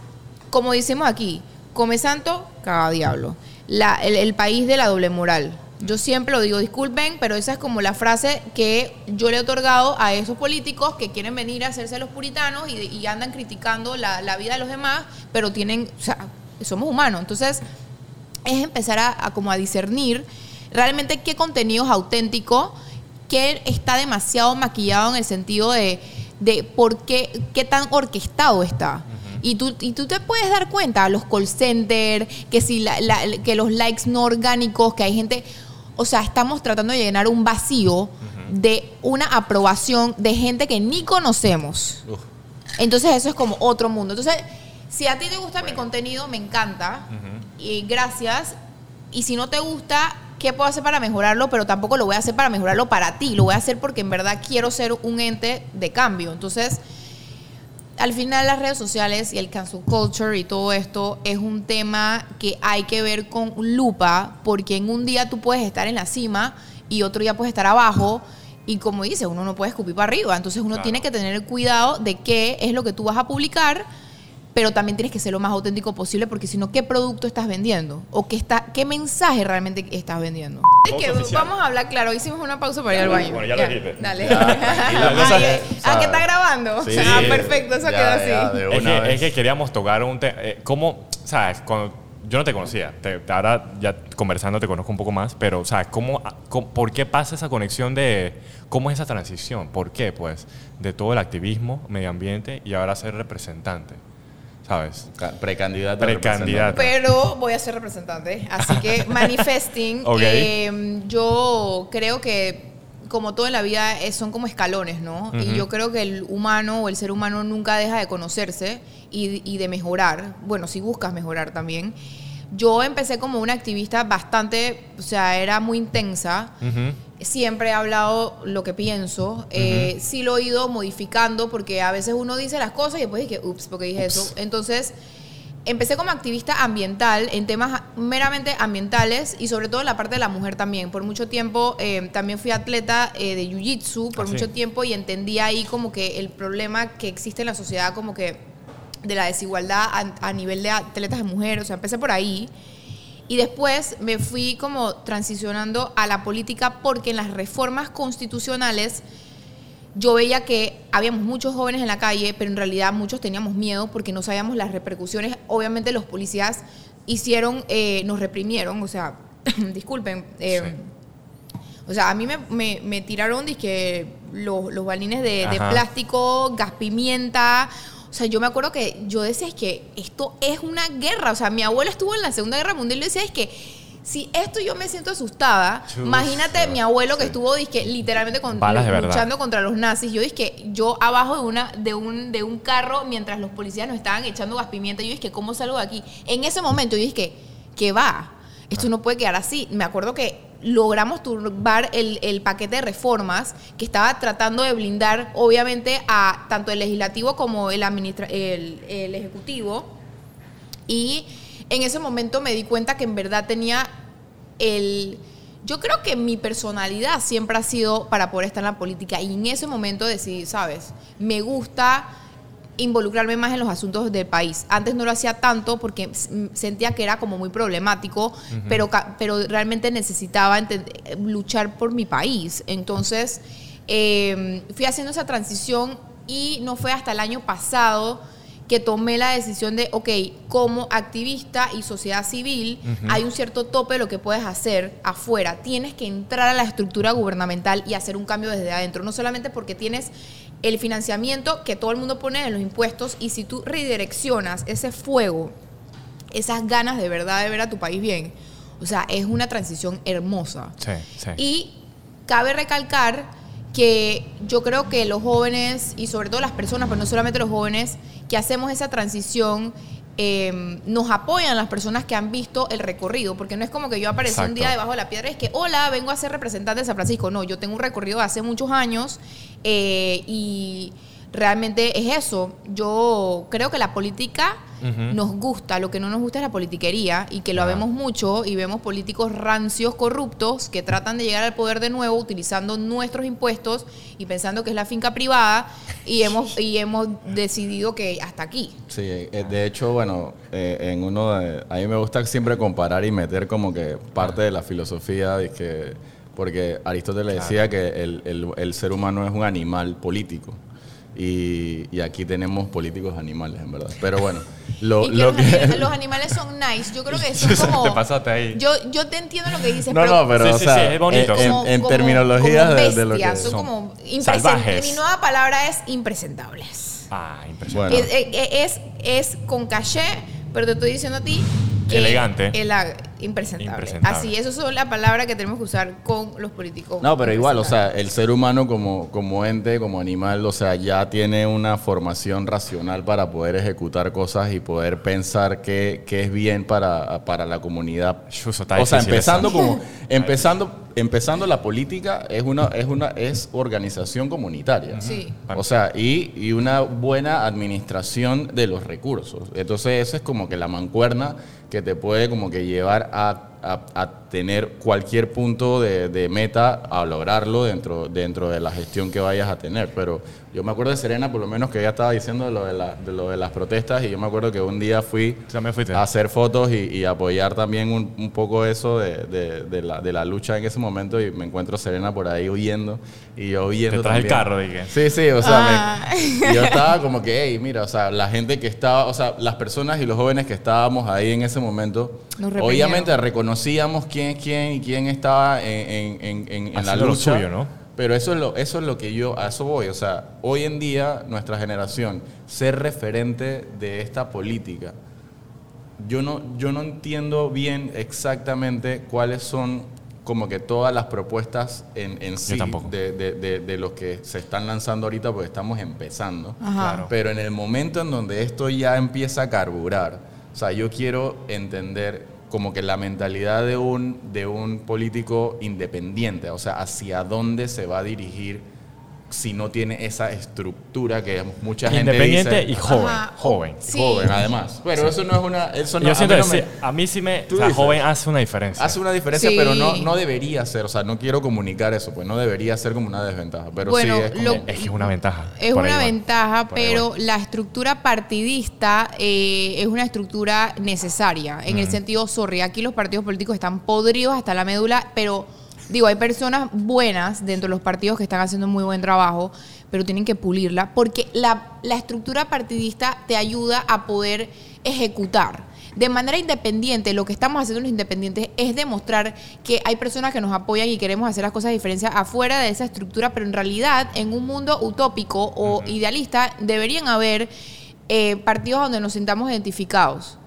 como decimos aquí, come santo, caga diablo. El, país de la doble moral. Yo siempre lo digo, disculpen, pero esa es como la frase que yo le he otorgado a esos políticos que quieren venir a hacerse los puritanos y, andan criticando la, vida de los demás, pero tienen, o sea, somos humanos. Entonces, es empezar a, a como a discernir realmente qué contenido es auténtico, qué está demasiado maquillado en el sentido de, de por qué, qué tan orquestado está. Y tú, y tú te puedes dar cuenta, los call center, que, si la- la- que los likes no orgánicos, que hay gente, o sea, estamos tratando de llenar un vacío de una aprobación de gente que ni conocemos. Uf. Entonces eso es como otro mundo. Entonces, si a ti te gusta mi contenido, me encanta. Y gracias. Y si no te gusta, qué puedo hacer para mejorarlo, pero tampoco lo voy a hacer para mejorarlo para ti, lo voy a hacer porque en verdad quiero ser un ente de cambio. Entonces, al final las redes sociales y el cancel culture y todo esto es un tema que hay que ver con lupa, porque en un día tú puedes estar en la cima y otro día puedes estar abajo. Y como dice, uno no puede escupir para arriba. Entonces uno Claro. tiene que tener cuidado de qué es lo que tú vas a publicar, pero también tienes que ser lo más auténtico posible, porque si no, ¿qué producto estás vendiendo? ¿O qué, está, qué mensaje realmente estás vendiendo? Es que vamos a hablar, claro, hicimos una pausa para ir al baño. bueno, ya lo dijiste. Dale. Ya, esa- eh, ah, que está grabando. Sí, ah, perfecto, eso Ya, quedó así. ya, Es que, es que queríamos tocar un tema. ¿Cómo, sabes? Cuando yo no te conocía, te- ahora ya conversando te conozco un poco más, pero, ¿sabes? ¿Cómo, cómo- ¿Por qué pasa esa conexión de. ¿Cómo es esa transición? ¿Por qué? Pues, de todo el activismo, medio ambiente y ahora ser representante, ¿sabes? Ca- Precandidato. Precandidato. Pero voy a ser representante, así que manifesting. Ok. eh, yo creo que como todo en la vida eh, son como escalones, ¿no? Y yo creo que el humano o el ser humano nunca deja de conocerse y, y de mejorar. Bueno, si buscas mejorar también. Yo empecé como una activista bastante, o sea, era muy intensa. Siempre he hablado lo que pienso. Eh, sí lo he ido modificando porque a veces uno dice las cosas y después dije, ups, porque dije eso. Entonces, empecé como activista ambiental en temas meramente ambientales y sobre todo en la parte de la mujer también. Por mucho tiempo eh, también fui atleta eh, de Jiu-Jitsu por Ah, sí. mucho tiempo y entendí ahí como que el problema que existe en la sociedad como que de la desigualdad a, a nivel de atletas de mujeres. O sea, empecé por ahí. Y después me fui como transicionando a la política porque en las reformas constitucionales yo veía que habíamos muchos jóvenes en la calle, pero en realidad muchos teníamos miedo porque no sabíamos las repercusiones. Obviamente los policías hicieron, eh, nos reprimieron, o sea, disculpen. eh, Sí. O sea, a mí me, me- me tiraron dizque, los, los balines de, de plástico, gas pimienta. O sea, yo me acuerdo que yo decía, es que esto es una guerra. O sea, mi abuela estuvo en la Segunda Guerra Mundial y yo decía, es que si esto yo me siento asustada, imagínate mi abuelo que Sí. estuvo dizque, literalmente con, luchando contra los nazis. Yo dije, yo abajo de, una, de, un, de un carro mientras los policías nos estaban echando gas pimienta, yo dije, ¿cómo salgo de aquí? En ese momento yo dije, ¿qué va? Esto no puede quedar así. Me acuerdo que logramos turbar el, el paquete de reformas que estaba tratando de blindar, obviamente, a tanto el legislativo como el, administra el, el ejecutivo. Y en ese momento me di cuenta que en verdad tenía el... Yo creo que mi personalidad siempre ha sido para poder estar en la política y en ese momento decidí, ¿sabes? Me gusta involucrarme más en los asuntos del país. Antes no lo hacía tanto porque sentía que era como muy problemático, pero, pero realmente necesitaba luchar por mi país. Entonces, eh, fui haciendo esa transición y no fue hasta el año pasado que tomé la decisión de, ok, como activista y sociedad civil, hay un cierto tope de lo que puedes hacer afuera. Tienes que entrar a la estructura gubernamental y hacer un cambio desde adentro, no solamente porque tienes el financiamiento que todo el mundo pone en los impuestos y si tú redireccionas ese fuego, esas ganas de verdad de ver a tu país bien, o sea, es una transición hermosa. Sí, sí. Y cabe recalcar que yo creo que los jóvenes y sobre todo las personas, pero no solamente los jóvenes, que hacemos esa transición, eh, nos apoyan las personas que han visto el recorrido, porque no es como que yo aparecí un día debajo de la piedra y es que, hola, vengo a ser representante de San Francisco. No, yo tengo un recorrido de hace muchos años eh, y realmente es eso. Yo creo que la política Nos gusta, lo que no nos gusta es la politiquería y que lo Ajá. vemos mucho y vemos políticos rancios, corruptos, que tratan de llegar al poder de nuevo utilizando nuestros impuestos y pensando que es la finca privada y hemos, y hemos decidido que hasta aquí. Sí, eh, de hecho, bueno, eh, en uno de, a mí me gusta siempre comparar y meter como que parte de la filosofía, de que, porque Aristóteles decía que el, el- el ser humano es un animal político. Y, y aquí tenemos políticos animales, en verdad. Pero bueno, lo, y que lo los, que... ani- los animales son nice. Yo creo que son como. te pasaste ahí. Yo, yo te entiendo lo que dices, No, no, pero Sí, o sí, sea, sí, es bonito. en, como- en como- terminología como de, de lo que son son como impresentables. salvajes. Mi nueva palabra es impresentables. Ah, impresionante. Bueno. Es, es, es con caché, pero te estoy diciendo a ti Elegante. el- impresentable. Impresentable. Así, eso son la palabra que tenemos que usar con los políticos. No, pero igual, o sea, el ser humano como, como ente, como animal, o sea, ya tiene una formación racional para poder ejecutar cosas y poder pensar qué, qué es bien para, para la comunidad. O sea, empezando como, empezando, empezando la política es una, es una, es organización comunitaria. Sí. O sea, y, y una buena administración de los recursos. Entonces, eso es como que la mancuerna que te puede como que llevar a, a- a tener cualquier punto de, de meta, a lograrlo dentro, dentro de la gestión que vayas a tener. Pero yo me acuerdo de Serena, por lo menos que ella estaba diciendo de lo de, la- de lo de las protestas, y yo me acuerdo que un día fui a hacer fotos y, y apoyar también un, un poco eso de, de- de la, de la lucha en ese momento y me encuentro Serena por ahí huyendo y yo huyendo Te traes el también. carro, dije. Sí, sí, o sea, me- Ah. y yo estaba como que, hey, mira, o sea, la gente que estaba, o sea, las personas y los jóvenes que estábamos ahí en ese momento, Nos reprimieron. Reconocíamos quién es quién y quién estaba en, en- en- en- en la lo lucha. suyo, ¿no? Pero eso es, lo, eso es lo que yo, a eso voy. O sea, hoy en día, nuestra generación, ser referente de esta política, yo no, yo no entiendo bien exactamente cuáles son como que todas las propuestas en, en sí de, de- de- de los que se están lanzando ahorita, porque estamos empezando. Ajá. Claro. Pero en el momento en donde esto ya empieza a carburar, o sea, yo quiero entender como que la mentalidad de un, de un político independiente, o sea, hacia dónde se va a dirigir si no tiene esa estructura que mucha gente Independiente dice, y joven. Ajá. Joven. Sí. joven además. Pero eso no es una... Eso no, Yo a siento mí no me- sí, a mí sí me. O sea, joven hace una diferencia. Hace una diferencia, Sí. pero no, no debería ser, o sea, no quiero comunicar eso, pues no debería ser como una desventaja, pero Bueno, sí es como... lo- Es que es una ventaja. Es una ventaja, Por pero la estructura partidista eh, es una estructura necesaria. En el sentido, sorry, aquí los partidos políticos están podridos hasta la médula, pero digo, hay personas buenas dentro de los partidos que están haciendo muy buen trabajo, pero tienen que pulirla, porque la, la estructura partidista te ayuda a poder ejecutar. De manera independiente, lo que estamos haciendo los independientes es demostrar que hay personas que nos apoyan y queremos hacer las cosas diferentes afuera de esa estructura, pero en realidad, en un mundo utópico o idealista, deberían haber eh, partidos donde nos sintamos identificados,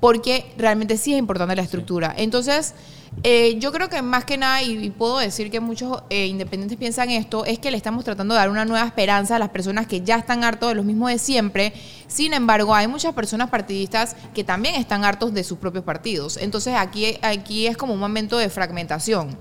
porque realmente sí es importante la estructura. Entonces, eh, yo creo que más que nada, y, puedo decir que muchos eh, independientes piensan esto, es que le estamos tratando de dar una nueva esperanza a las personas que ya están hartos de los mismos de siempre. Sin embargo, hay muchas personas partidistas que también están hartos de sus propios partidos. Entonces, aquí, aquí es como un momento de fragmentación.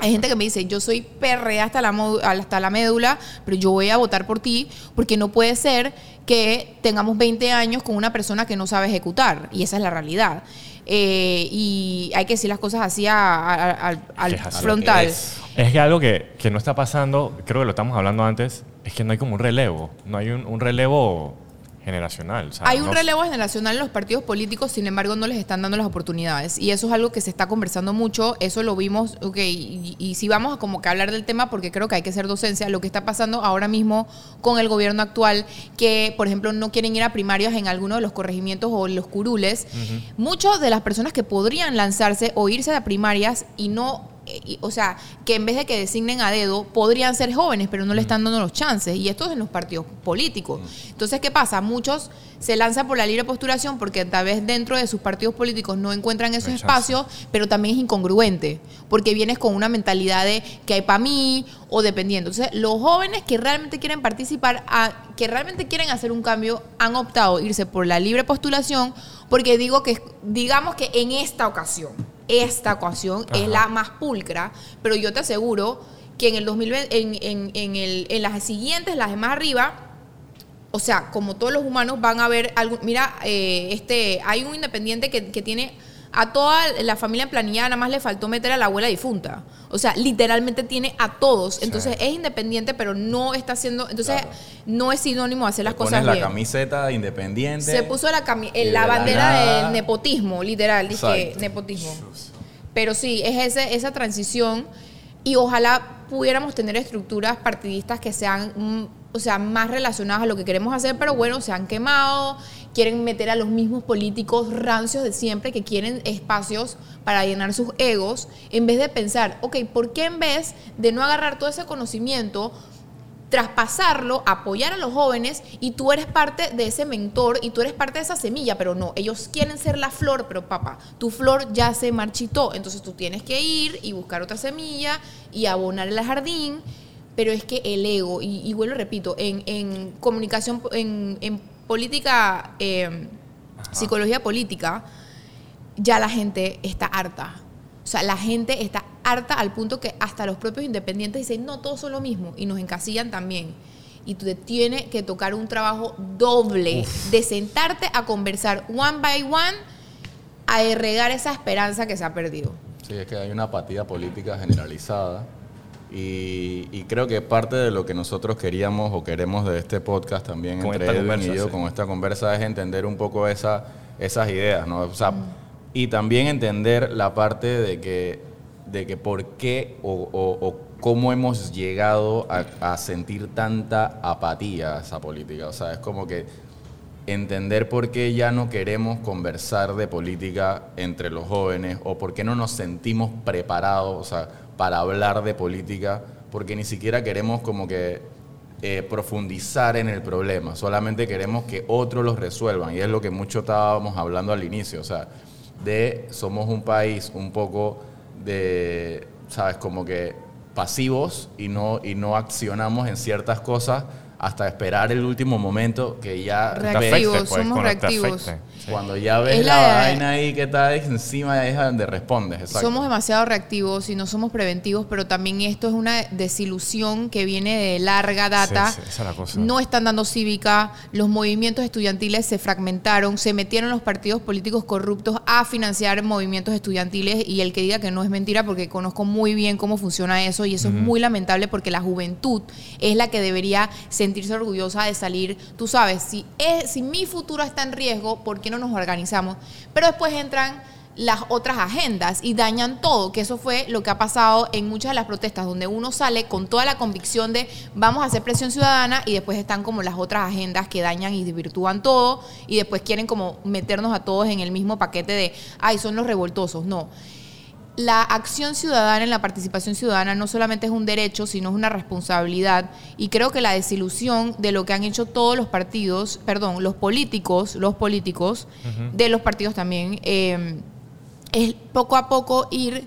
Hay gente que me dice, yo soy perrea hasta la, hasta la médula, pero yo voy a votar por ti porque no puede ser que tengamos 20 años con una persona que no sabe ejecutar. Y esa es la realidad. Eh, y hay que decir las cosas así a- a- a- al, Que frontal. Es. Es que algo que, que no está pasando, creo que lo estamos hablando antes, es que no hay como un relevo. No hay un, un relevo generacional. o sea, Hay un no- relevo generacional en los partidos políticos, sin embargo, no les están dando las oportunidades. Y eso es algo que se está conversando mucho. Eso lo vimos, ok, y, y si vamos a como que hablar del tema, porque creo que hay que hacer docencia, lo que está pasando ahora mismo con el gobierno actual, que, por ejemplo, no quieren ir a primarias en alguno de los corregimientos o los curules. Muchas de las personas que podrían lanzarse o irse a primarias y no y- o sea, que en vez de que designen a dedo, podrían ser jóvenes, pero no le están dando los chances. Y esto es en los partidos políticos. Entonces, ¿qué pasa? Muchos se lanzan por la libre postulación porque tal vez dentro de sus partidos políticos no encuentran esos espacios, pero también es incongruente, porque vienes con una mentalidad de que hay para mí o dependiendo. Entonces, los jóvenes que realmente quieren participar, a- que realmente quieren hacer un cambio, han optado irse por la libre postulación, porque digo que, digamos que en esta ocasión, esta ocasión es la más pulcra, pero yo te aseguro que en el 2020, en, en- en el- en las siguientes, las más arriba, o sea, como todos los humanos van a ver algún, mira, eh, este, hay un independiente que, que tiene a toda la familia en planilla, nada más le faltó meter a la abuela difunta. O sea, literalmente tiene a todos. Entonces es independiente, pero no está haciendo, entonces Claro. no es sinónimo de hacer las pones cosas la bien. camiseta independiente. Se puso la, cami- eh, de la la bandera del nepotismo, literal, dije nepotismo. Pero sí, es ese, esa transición y ojalá pudiéramos tener estructuras partidistas que sean, mm, o sea, más relacionadas a lo que queremos hacer, pero bueno, se han quemado, quieren meter a los mismos políticos rancios de siempre que quieren espacios para llenar sus egos, en vez de pensar, ok, ¿por qué en vez de no agarrar todo ese conocimiento traspasarlo, apoyar a los jóvenes y tú eres parte de ese mentor y tú eres parte de esa semilla, pero no, ellos quieren ser la flor, pero papá, tu flor ya se marchitó, entonces tú tienes que ir y buscar otra semilla y abonar el jardín, pero es que el ego, y, y vuelvo repito, en, en comunicación, en, en política, eh, psicología política, ya la gente está harta. O sea, la gente está harta al punto que hasta los propios independientes dicen, no, todos son lo mismo, y nos encasillan también. Y tú te tienes que tocar un trabajo doble, de sentarte a conversar one by one, a regar esa esperanza que se ha perdido. Sí, es que hay una apatía política generalizada y, y creo que parte de lo que nosotros queríamos o queremos de este podcast también Con entre Edwin conversa, y yo sí. con esta conversa es entender un poco esa, esas ideas, ¿no? O sea, y también entender la parte de que, de que por qué o, o- o cómo hemos llegado a, a sentir tanta apatía a esa política. O sea, es como que entender por qué ya no queremos conversar de política entre los jóvenes o por qué no nos sentimos preparados o sea, para hablar de política, porque ni siquiera queremos como que eh, profundizar en el problema, solamente queremos que otros los resuelvan y es lo que mucho estábamos hablando al inicio, o sea, de somos un país un poco de, sabes, como que pasivos y no, y no accionamos en ciertas cosas hasta esperar el último momento que ya Reactivos, afecte, pues, somos reactivos. afecte. Sí. cuando ya ves Es la, la- vaina ahí que está encima es donde respondes. Exacto. Somos demasiado reactivos y no somos preventivos, pero también esto es una desilusión que viene de larga data. Sí, sí, esa es la cosa. No están dando cívica, los movimientos estudiantiles se fragmentaron, se metieron los partidos políticos corruptos a financiar movimientos estudiantiles y el que diga que no es mentira porque conozco muy bien cómo funciona eso y eso es muy lamentable porque la juventud es la que debería sentirse orgullosa de salir, tú sabes, si, si mi futuro está en riesgo, ¿por qué no nos organizamos? Pero después entran las otras agendas y dañan todo, que eso fue lo que ha pasado en muchas de las protestas, donde uno sale con toda la convicción de vamos a hacer presión ciudadana y después están como las otras agendas que dañan y desvirtúan todo y después quieren como meternos a todos en el mismo paquete de, ay, son los revoltosos. No. La acción ciudadana en la participación ciudadana no solamente es un derecho, sino es una responsabilidad. Y creo que la desilusión de lo que han hecho todos los partidos, perdón, los políticos, los políticos, de los partidos también, eh, es poco a poco ir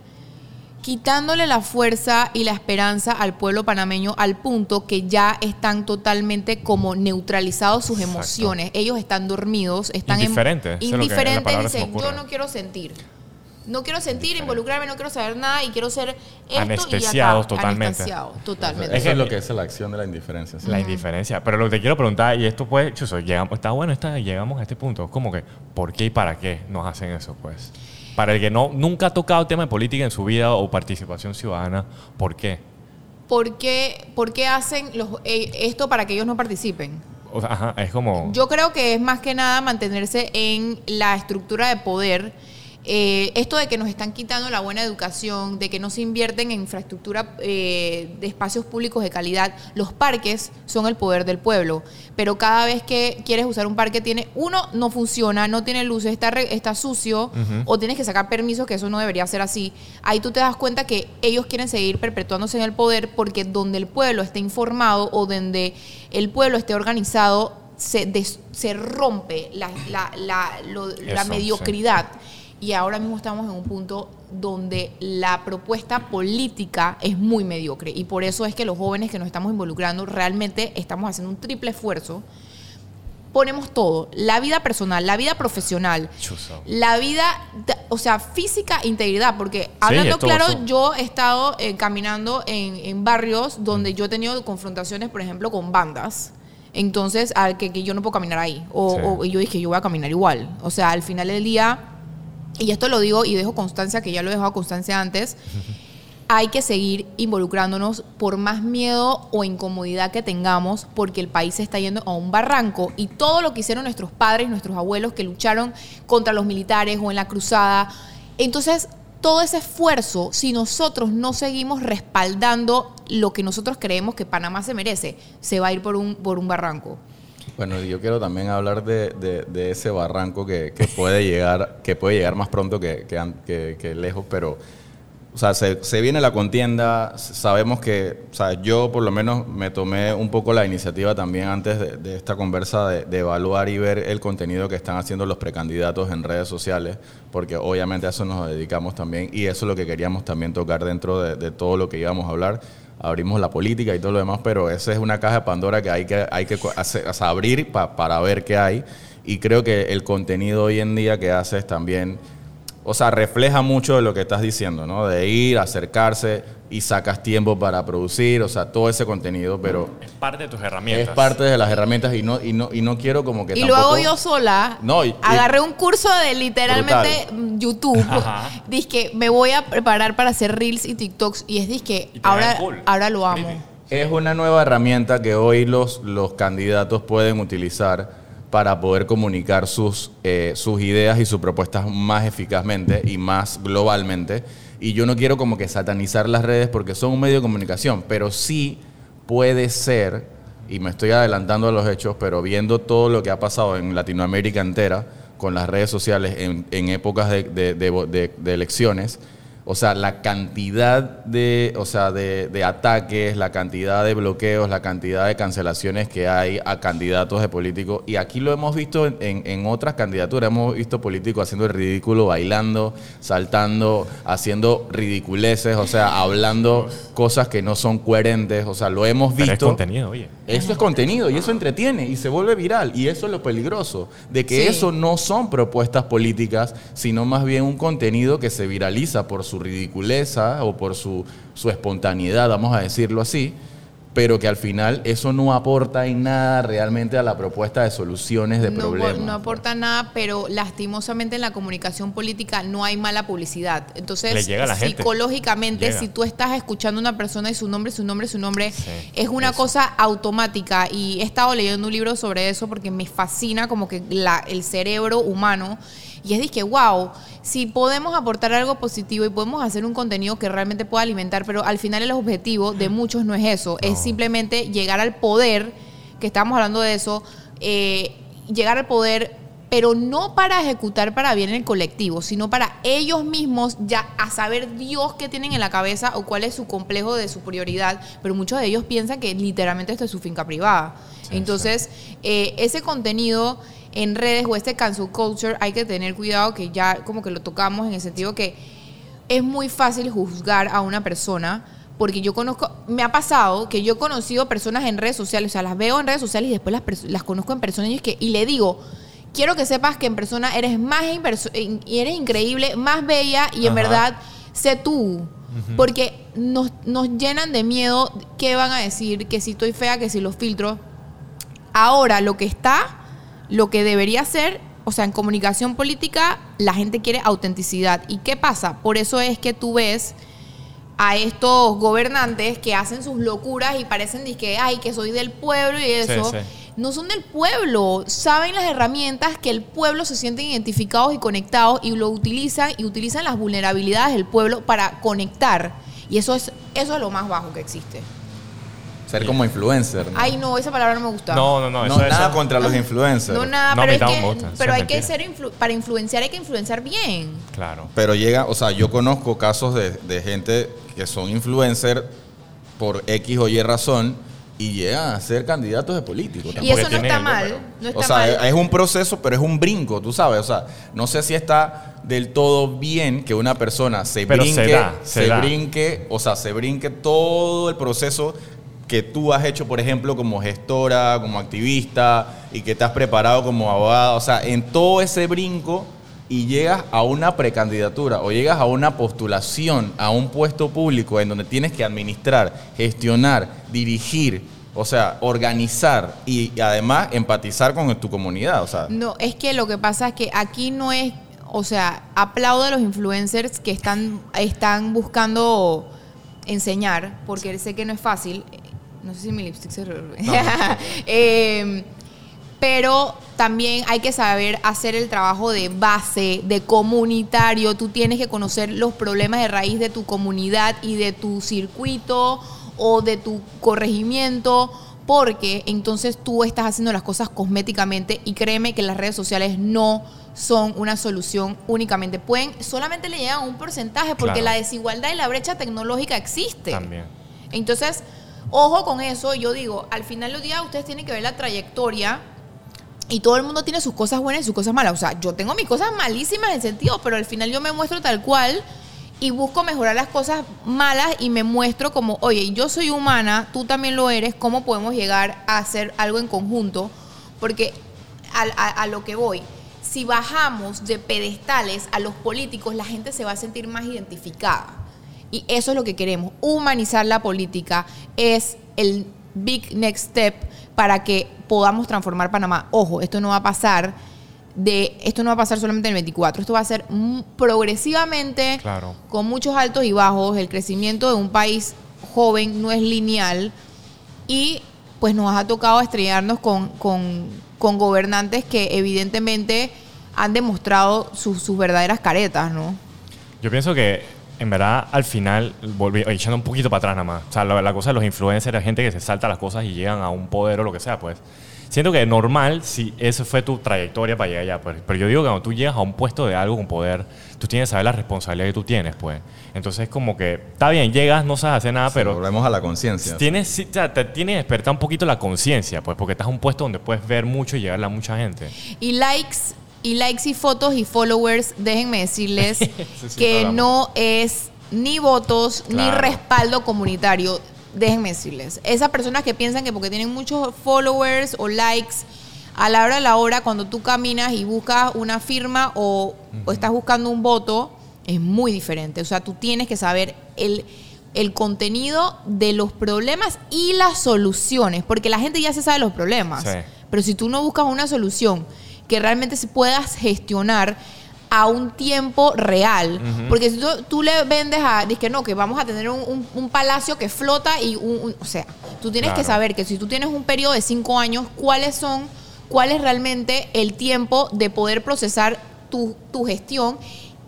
quitándole la fuerza y la esperanza al pueblo panameño al punto que ya están totalmente como neutralizados sus Exacto. emociones. Ellos están dormidos, están en- Indiferentes, es la indiferentes, me dicen, yo no quiero sentir. No quiero sentir, involucrarme, no quiero saber nada y quiero ser esto y Anestesiados acá. totalmente. Anestesiados, totalmente. Eso es lo que es la acción de la indiferencia. ¿sí? La indiferencia. Pero lo que te quiero preguntar, y esto pues, chuzo, llegamos, está bueno, está, llegamos a este punto. Como que, ¿por qué y para qué nos hacen eso, pues? Para el que no, nunca ha tocado tema de política en su vida o participación ciudadana, ¿por qué? ¿Por qué, por qué hacen los, eh, esto para que ellos no participen? O sea, ajá, es como... Yo creo que es más que nada mantenerse en la estructura de poder. Eh, esto de que nos están quitando la buena educación, de que no se invierten en infraestructura eh, de espacios públicos de calidad. Los parques son el poder del pueblo, pero cada vez que quieres usar un parque tiene uno no funciona, no tiene luces, está re- está sucio o tienes que sacar permisos que eso no debería ser así. Ahí tú te das cuenta que ellos quieren seguir perpetuándose en el poder porque donde el pueblo esté informado o donde el pueblo esté organizado se, des- se rompe la, la- la- lo- la Eso, mediocridad. Y ahora mismo estamos en un punto donde la propuesta política es muy mediocre. Y por eso es que los jóvenes que nos estamos involucrando realmente estamos haciendo un triple esfuerzo. Ponemos todo, la vida personal, la vida profesional, la vida, o sea, física, integridad, porque hablando todo, claro, yo he estado eh, caminando en, en barrios donde yo he tenido confrontaciones, por ejemplo, con bandas. Entonces, al que, que yo no puedo caminar ahí. O, Sí. o- y yo dije, yo voy a caminar igual. O sea, al final del día, y esto lo digo y dejo constancia, que ya lo he dejado constancia antes, hay que seguir involucrándonos por más miedo o incomodidad que tengamos, porque el país se está yendo a un barranco y todo lo que hicieron nuestros padres, nuestros abuelos que lucharon contra los militares o en la cruzada. Entonces, todo ese esfuerzo, si nosotros no seguimos respaldando lo que nosotros creemos que Panamá se merece, se va a ir por un, por un barranco. Bueno, yo quiero también hablar de, de- ese barranco que, que puede llegar, que puede llegar más pronto que, que lejos, pero o sea, se, se viene la contienda, sabemos que, o sea, yo por lo menos me tomé un poco la iniciativa también antes de, esta conversa de, evaluar y ver el contenido que están haciendo los precandidatos en redes sociales, porque obviamente a eso nos dedicamos también y eso es lo que queríamos también tocar dentro de, de todo lo que íbamos a hablar. Abrimos la política y todo lo demás, pero esa es una caja de Pandora que hay que, hay que hacer- abrir pa- para ver qué hay. Y creo que el contenido hoy en día que haces también o sea, refleja mucho de lo que estás diciendo, ¿no? De ir, acercarse y sacas tiempo para producir, o sea, todo ese contenido, pero Es parte de tus es herramientas. parte de las herramientas y no, y no, y no quiero como que Y lo hago yo sola. No, y- Agarré un curso de literalmente mm, YouTube. Ajá. Dice me voy a preparar para hacer reels y TikToks. Y es disque, ahora, cool. ahora lo amo. Es una nueva herramienta que hoy los, los candidatos pueden utilizar para poder comunicar sus, eh, sus ideas y sus propuestas más eficazmente y más globalmente. Y yo no quiero como que satanizar las redes porque son un medio de comunicación, pero sí puede ser, y me estoy adelantando a los hechos, pero viendo todo lo que ha pasado en Latinoamérica entera con las redes sociales en, épocas de- de elecciones, o sea, la cantidad de, o sea, de, de ataques, la cantidad de bloqueos, la cantidad de cancelaciones que hay a candidatos de políticos. Y aquí lo hemos visto en, en- en otras candidaturas. Hemos visto políticos haciendo el ridículo, bailando, saltando, haciendo ridiculeces, o sea, hablando cosas que no son coherentes. O sea, lo hemos Pero es visto. contenido, oye. Eso es contenido y eso entretiene y se vuelve viral. Y eso es lo peligroso, de que Sí. eso no son propuestas políticas, sino más bien un contenido que se viraliza por su ridiculeza o por su, su espontaneidad, vamos a decirlo así, pero que al final eso no aporta en nada realmente a la propuesta de soluciones de no, problemas. no aporta nada, pero lastimosamente en la comunicación política no hay mala publicidad. Entonces, psicológicamente, si tú estás escuchando a una persona y su nombre, su nombre, su nombre, Sí, es una eso. cosa automática. Y he estado leyendo un libro sobre eso porque me fascina como que la- el cerebro humano. Y es de que, wow, si podemos aportar algo positivo y podemos hacer un contenido que realmente pueda alimentar, pero al final el objetivo de muchos no es eso, es simplemente llegar al poder, que estamos hablando de eso, eh, llegar al poder, pero no para ejecutar para bien el colectivo, sino para ellos mismos ya a saber Dios qué tienen en la cabeza o cuál es su complejo de su prioridad, pero muchos de ellos piensan que literalmente esto es su finca privada. Entonces, eh, ese contenido en redes o este cancel culture hay que tener cuidado que ya como que lo tocamos en el sentido que es muy fácil juzgar a una persona porque yo conozco, me ha pasado que yo he conocido personas en redes sociales, o sea, las veo en redes sociales y después las, las conozco en persona y, es que, y le digo, quiero que sepas que en persona eres más y eres increíble, más bella y en verdad sé tú. Porque nos, nos llenan de miedo qué van a decir, que si estoy fea, que si los filtro. Ahora, lo que está, lo que debería ser, o sea, en comunicación política, la gente quiere autenticidad. ¿Y qué pasa? Por eso es que tú ves a estos gobernantes que hacen sus locuras y parecen que, ay, que soy del pueblo y eso. sí. No son del pueblo, saben las herramientas que el pueblo se sienten identificados y conectados y lo utilizan y utilizan las vulnerabilidades del pueblo para conectar. Y eso es, eso es lo más bajo que existe. Ser como influencer. ¿no? Ay, no, esa palabra no me gusta. No, no, no. No, eso, nada eso- contra los influencers. No, nada, No, a pero, es que, gusta, pero hay que ser influ- para influenciar hay que influenciar bien. Claro. Pero llega, o sea, yo conozco casos de, de gente que son influencer por X o Y razón y llegan a ser candidatos de políticos. Y eso no está mal, no está o sea, mal. es un proceso, pero es un brinco, tú sabes. O sea, no sé si está del todo bien que una persona se Pero se brinque, se da. brinque, o sea, se brinque todo el proceso que tú has hecho, por ejemplo, como gestora, como activista y que te has preparado como abogada. O sea, en todo ese brinco y llegas a una precandidatura o llegas a una postulación a un puesto público en donde tienes que administrar, gestionar, dirigir, o sea, organizar y, además empatizar con tu comunidad. O sea, No, es que lo que pasa es que aquí no es, o sea, aplaudo a los influencers que están, están buscando enseñar, porque sé que no es fácil. No sé si mi lipstick se... Eh, pero también hay que saber hacer el trabajo de base, de comunitario. Tú tienes que conocer los problemas de raíz de tu comunidad y de tu circuito o de tu corregimiento porque entonces tú estás haciendo las cosas cosméticamente y créeme que las redes sociales no son una solución únicamente. Pueden, solamente le llegan un porcentaje porque Claro. la desigualdad y la brecha tecnológica existe. También. Entonces, ojo con eso. Yo digo, al final del día ustedes tienen que ver la trayectoria y todo el mundo tiene sus cosas buenas y sus cosas malas. O sea, yo tengo mis cosas malísimas en sentido, pero al final yo me muestro tal cual y busco mejorar las cosas malas y me muestro como, oye, yo soy humana, tú también lo eres, ¿cómo podemos llegar a hacer algo en conjunto? Porque a lo que voy, si bajamos de pedestales a los políticos, la gente se va a sentir más identificada. Y eso es lo que queremos. Humanizar la política es el big next step para que podamos transformar Panamá. Ojo, esto no va a pasar de esto no va a pasar solamente en el 24, esto va a ser progresivamente Claro. con muchos altos y bajos. El crecimiento de un país joven no es lineal y pues nos ha tocado estrellarnos con, con- con gobernantes que evidentemente han demostrado sus- sus verdaderas caretas, ¿no? Yo pienso que, en verdad, al final, volví, echando un poquito para atrás nada más. O sea, la, la cosa de los influencers, la gente que se salta las cosas y llegan a un poder o lo que sea, pues. Siento que normal si esa fue tu trayectoria para llegar allá, pues. Pero yo digo que cuando tú llegas a un puesto de algo con poder, tú tienes que saber la responsabilidad que tú tienes, pues. Entonces, como que, está bien, llegas, no sabes hacer nada, Sí, pero volvemos a la conciencia. tienes, sí, o sea, te tienes que despertar un poquito la conciencia, pues, porque estás en un puesto donde puedes ver mucho y llegarle a mucha gente. Y likes, y likes y fotos y followers, déjenme decirles que no es ni votos ni respaldo comunitario. Déjenme decirles. Esas personas que piensan que porque tienen muchos followers o likes, a la hora de la hora, cuando tú caminas y buscas una firma o, o estás buscando un voto, es muy diferente. O sea, tú tienes que saber el, el contenido de los problemas y las soluciones, porque la gente ya se sabe los problemas. Sí. Pero si tú no buscas una solución que realmente se puedas gestionar a un tiempo real, porque si tú, tú le vendes a, dices que no, que vamos a tener un, un- un palacio que flota y un, un- o sea, tú tienes que saber que si tú tienes un periodo de cinco años, cuáles son, cuál es realmente el tiempo de poder procesar tu, tu gestión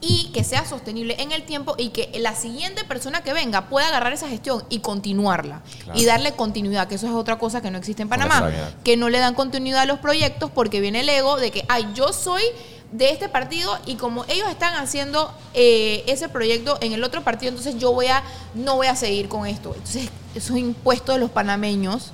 y que sea sostenible en el tiempo y que la siguiente persona que venga pueda agarrar esa gestión y continuarla Claro. y darle continuidad, que eso es otra cosa que no existe en Panamá, que no le dan continuidad a los proyectos porque viene el ego de que, ay, yo soy de este partido y como ellos están haciendo eh, ese proyecto en el otro partido, entonces yo voy a, no voy a seguir con esto. Entonces, esos impuestos de los panameños,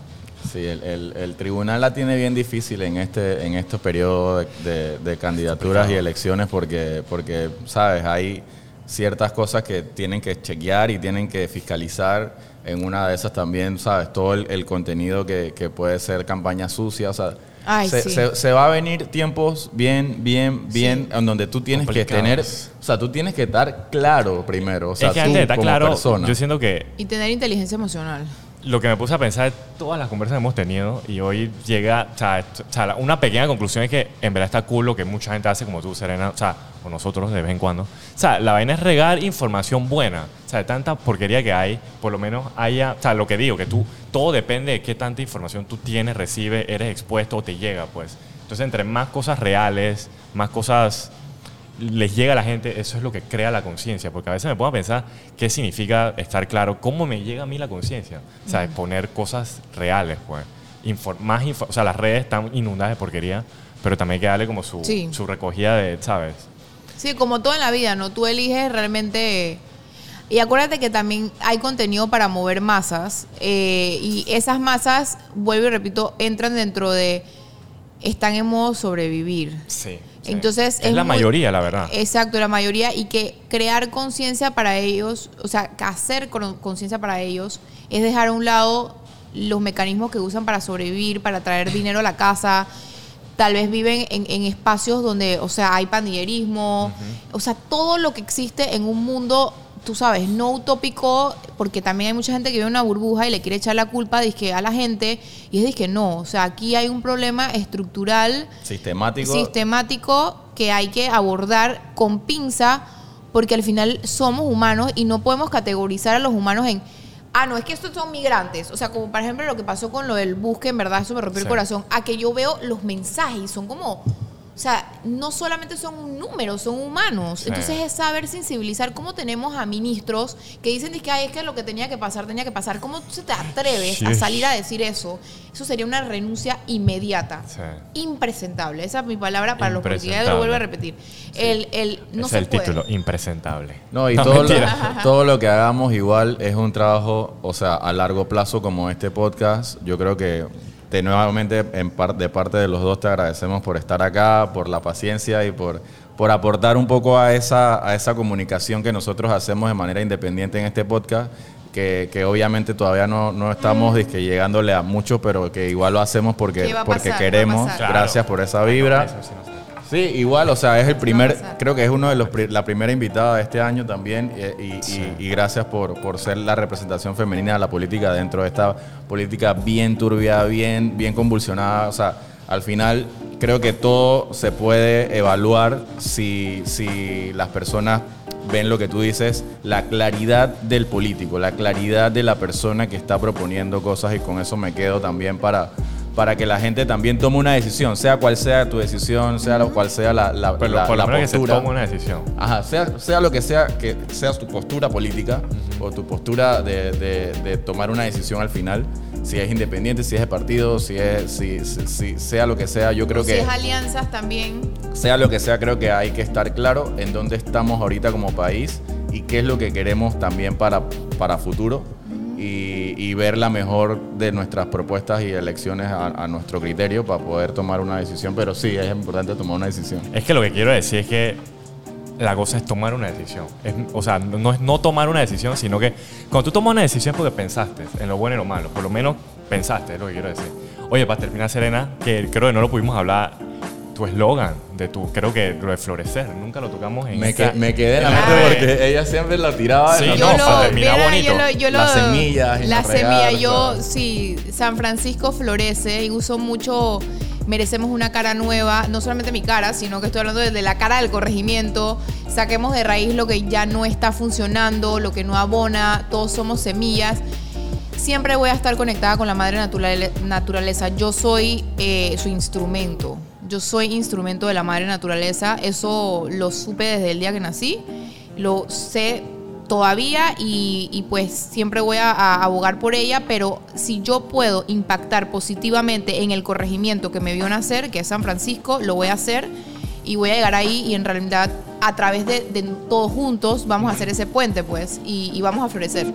Sí, el, el- el tribunal la tiene bien difícil en este en estos periodos de, de- de candidaturas y elecciones porque, porque, sabes, hay ciertas cosas que tienen que chequear y tienen que fiscalizar. En una de esas también, sabes, todo el, el contenido que, que puede ser campaña sucia. O sea, Ay, se, sí. se- se va a venir tiempos bien, bien, bien, en donde tú tienes que tener, o sea, tú tienes que estar claro primero. O sea, es que tú como claro, persona. yo siento que y tener inteligencia emocional. Lo que me puse a pensar es todas las conversas que hemos tenido y hoy llega, o sea, o sea, una pequeña conclusión es que en verdad está cool lo que mucha gente hace como tú, Serena, o sea, o nosotros de vez en cuando. O sea, la vaina es regar información buena. O sea, de tanta porquería que hay, por lo menos haya, o sea, lo que digo, que tú, todo depende de qué tanta información tú tienes, recibes, eres expuesto o te llega, pues. Entonces, entre más cosas reales, más cosas les llega a la gente, eso es lo que crea la conciencia, porque a veces me pongo a pensar qué significa estar claro, cómo me llega a mí la conciencia, o sea, poner cosas reales, pues, más o sea, las redes están inundadas de porquería, pero también hay que darle como su, Sí. su recogida de, ¿sabes? Sí, como todo en la vida, ¿no? Tú eliges realmente... Y acuérdate que también hay contenido para mover masas eh, y esas masas, vuelvo y repito, entran dentro de... Están en modo sobrevivir. Sí. Entonces es, la muy- mayoría, la verdad. Exacto, la mayoría y que crear conciencia para ellos, o sea, hacer con- conciencia para ellos es dejar a un lado los mecanismos que usan para sobrevivir, para traer dinero a la casa. Tal vez viven en, en espacios donde, o sea, hay pandillerismo, o sea, todo lo que existe en un mundo, tú sabes, no utópico, porque también hay mucha gente que vive en una burbuja y le quiere echar la culpa dizque, a la gente, y es que no, o sea, aquí hay un problema estructural sistemático. sistemático que hay que abordar con pinza porque al final somos humanos y no podemos categorizar a los humanos en ah no es que estos son migrantes o sea como por ejemplo lo que pasó con lo del bus que en verdad eso me rompió el corazón a que yo veo los mensajes y son como o sea, no solamente son un número, son humanos. Sí. Entonces es saber sensibilizar cómo tenemos a ministros que dicen que Ay, es que lo que tenía que pasar, tenía que pasar. ¿Cómo tú se te atreves a salir a decir eso? Eso sería una renuncia inmediata. Sí. Impresentable. Esa es mi palabra para los políticos. Lo vuelvo a repetir. El, el, no se es el puede. título, impresentable. No, y No, todo, lo, todo lo que hagamos igual es un trabajo, o sea, a largo plazo como este podcast. Yo creo que de nuevamente en par- de parte de los dos te agradecemos por estar acá, por la paciencia y por, por aportar un poco a esa, a esa comunicación que nosotros hacemos de manera independiente en este podcast. Que, que obviamente todavía no, no estamos dizque, llegándole a mucho, pero que igual lo hacemos porque, ¿Qué va a porque queremos. Claro. Gracias por esa vibra. Eso sí igual, o sea, es el primer, creo que es uno de los pri- la primera invitada de este año también y, y- Sí. y gracias por, por ser la representación femenina de la política dentro de esta política bien turbia, bien, bien convulsionada, o sea, al final creo que todo se puede evaluar si, si las personas ven lo que tú dices, la claridad del político, la claridad de la persona que está proponiendo cosas y con eso me quedo también para, para que la gente también tome una decisión, sea cual sea tu decisión, sea lo cual sea la, la, Pero la- por lo la menos que se postura. tome una decisión. Ajá, sea, sea lo que sea, que sea tu postura política o tu postura de, de- de tomar una decisión al final, si es independiente, si es de partido, si es, si, si- si- sea lo que sea, yo creo si que es alianzas también. sea lo que sea, creo que hay que estar claro en dónde estamos ahorita como país y qué es lo que queremos también para, para futuro y, y ver la mejor de nuestras propuestas y elecciones a, nuestro criterio para poder tomar una decisión. Pero sí, es importante tomar una decisión. Es que lo que quiero decir es que la cosa es tomar una decisión. Es- o sea, no no es no tomar una decisión, sino que cuando tú tomas una decisión es porque pensaste en lo bueno y lo malo. Por lo menos pensaste, es lo que quiero decir. Oye, para terminar, Serena, que creo que no lo pudimos hablar, tu eslogan de tu, creo que lo de florecer, nunca lo tocamos en Me, esta- que- me quedé en la en mente porque ella siempre la tiraba Sí, en la lo, mira, bonito. yo lo, yo lo- Las semillas y la no semilla, regar, yo sí, San Francisco florece y uso mucho, merecemos una cara nueva, no solamente mi cara, sino que estoy hablando de la cara del corregimiento, saquemos de raíz lo que ya no está funcionando, lo que no abona, todos somos semillas. Siempre voy a estar conectada con la madre naturale- naturaleza. Yo soy eh, su instrumento. Yo soy instrumento de la madre naturaleza. Eso lo supe desde el día que nací. Lo sé todavía y, y pues siempre voy a, a abogar por ella, pero si yo puedo impactar positivamente en el corregimiento que me vio nacer, que es San Francisco, lo voy a hacer y voy a llegar ahí y en realidad a través de, de todos juntos vamos a hacer ese puente pues y, y vamos a florecer.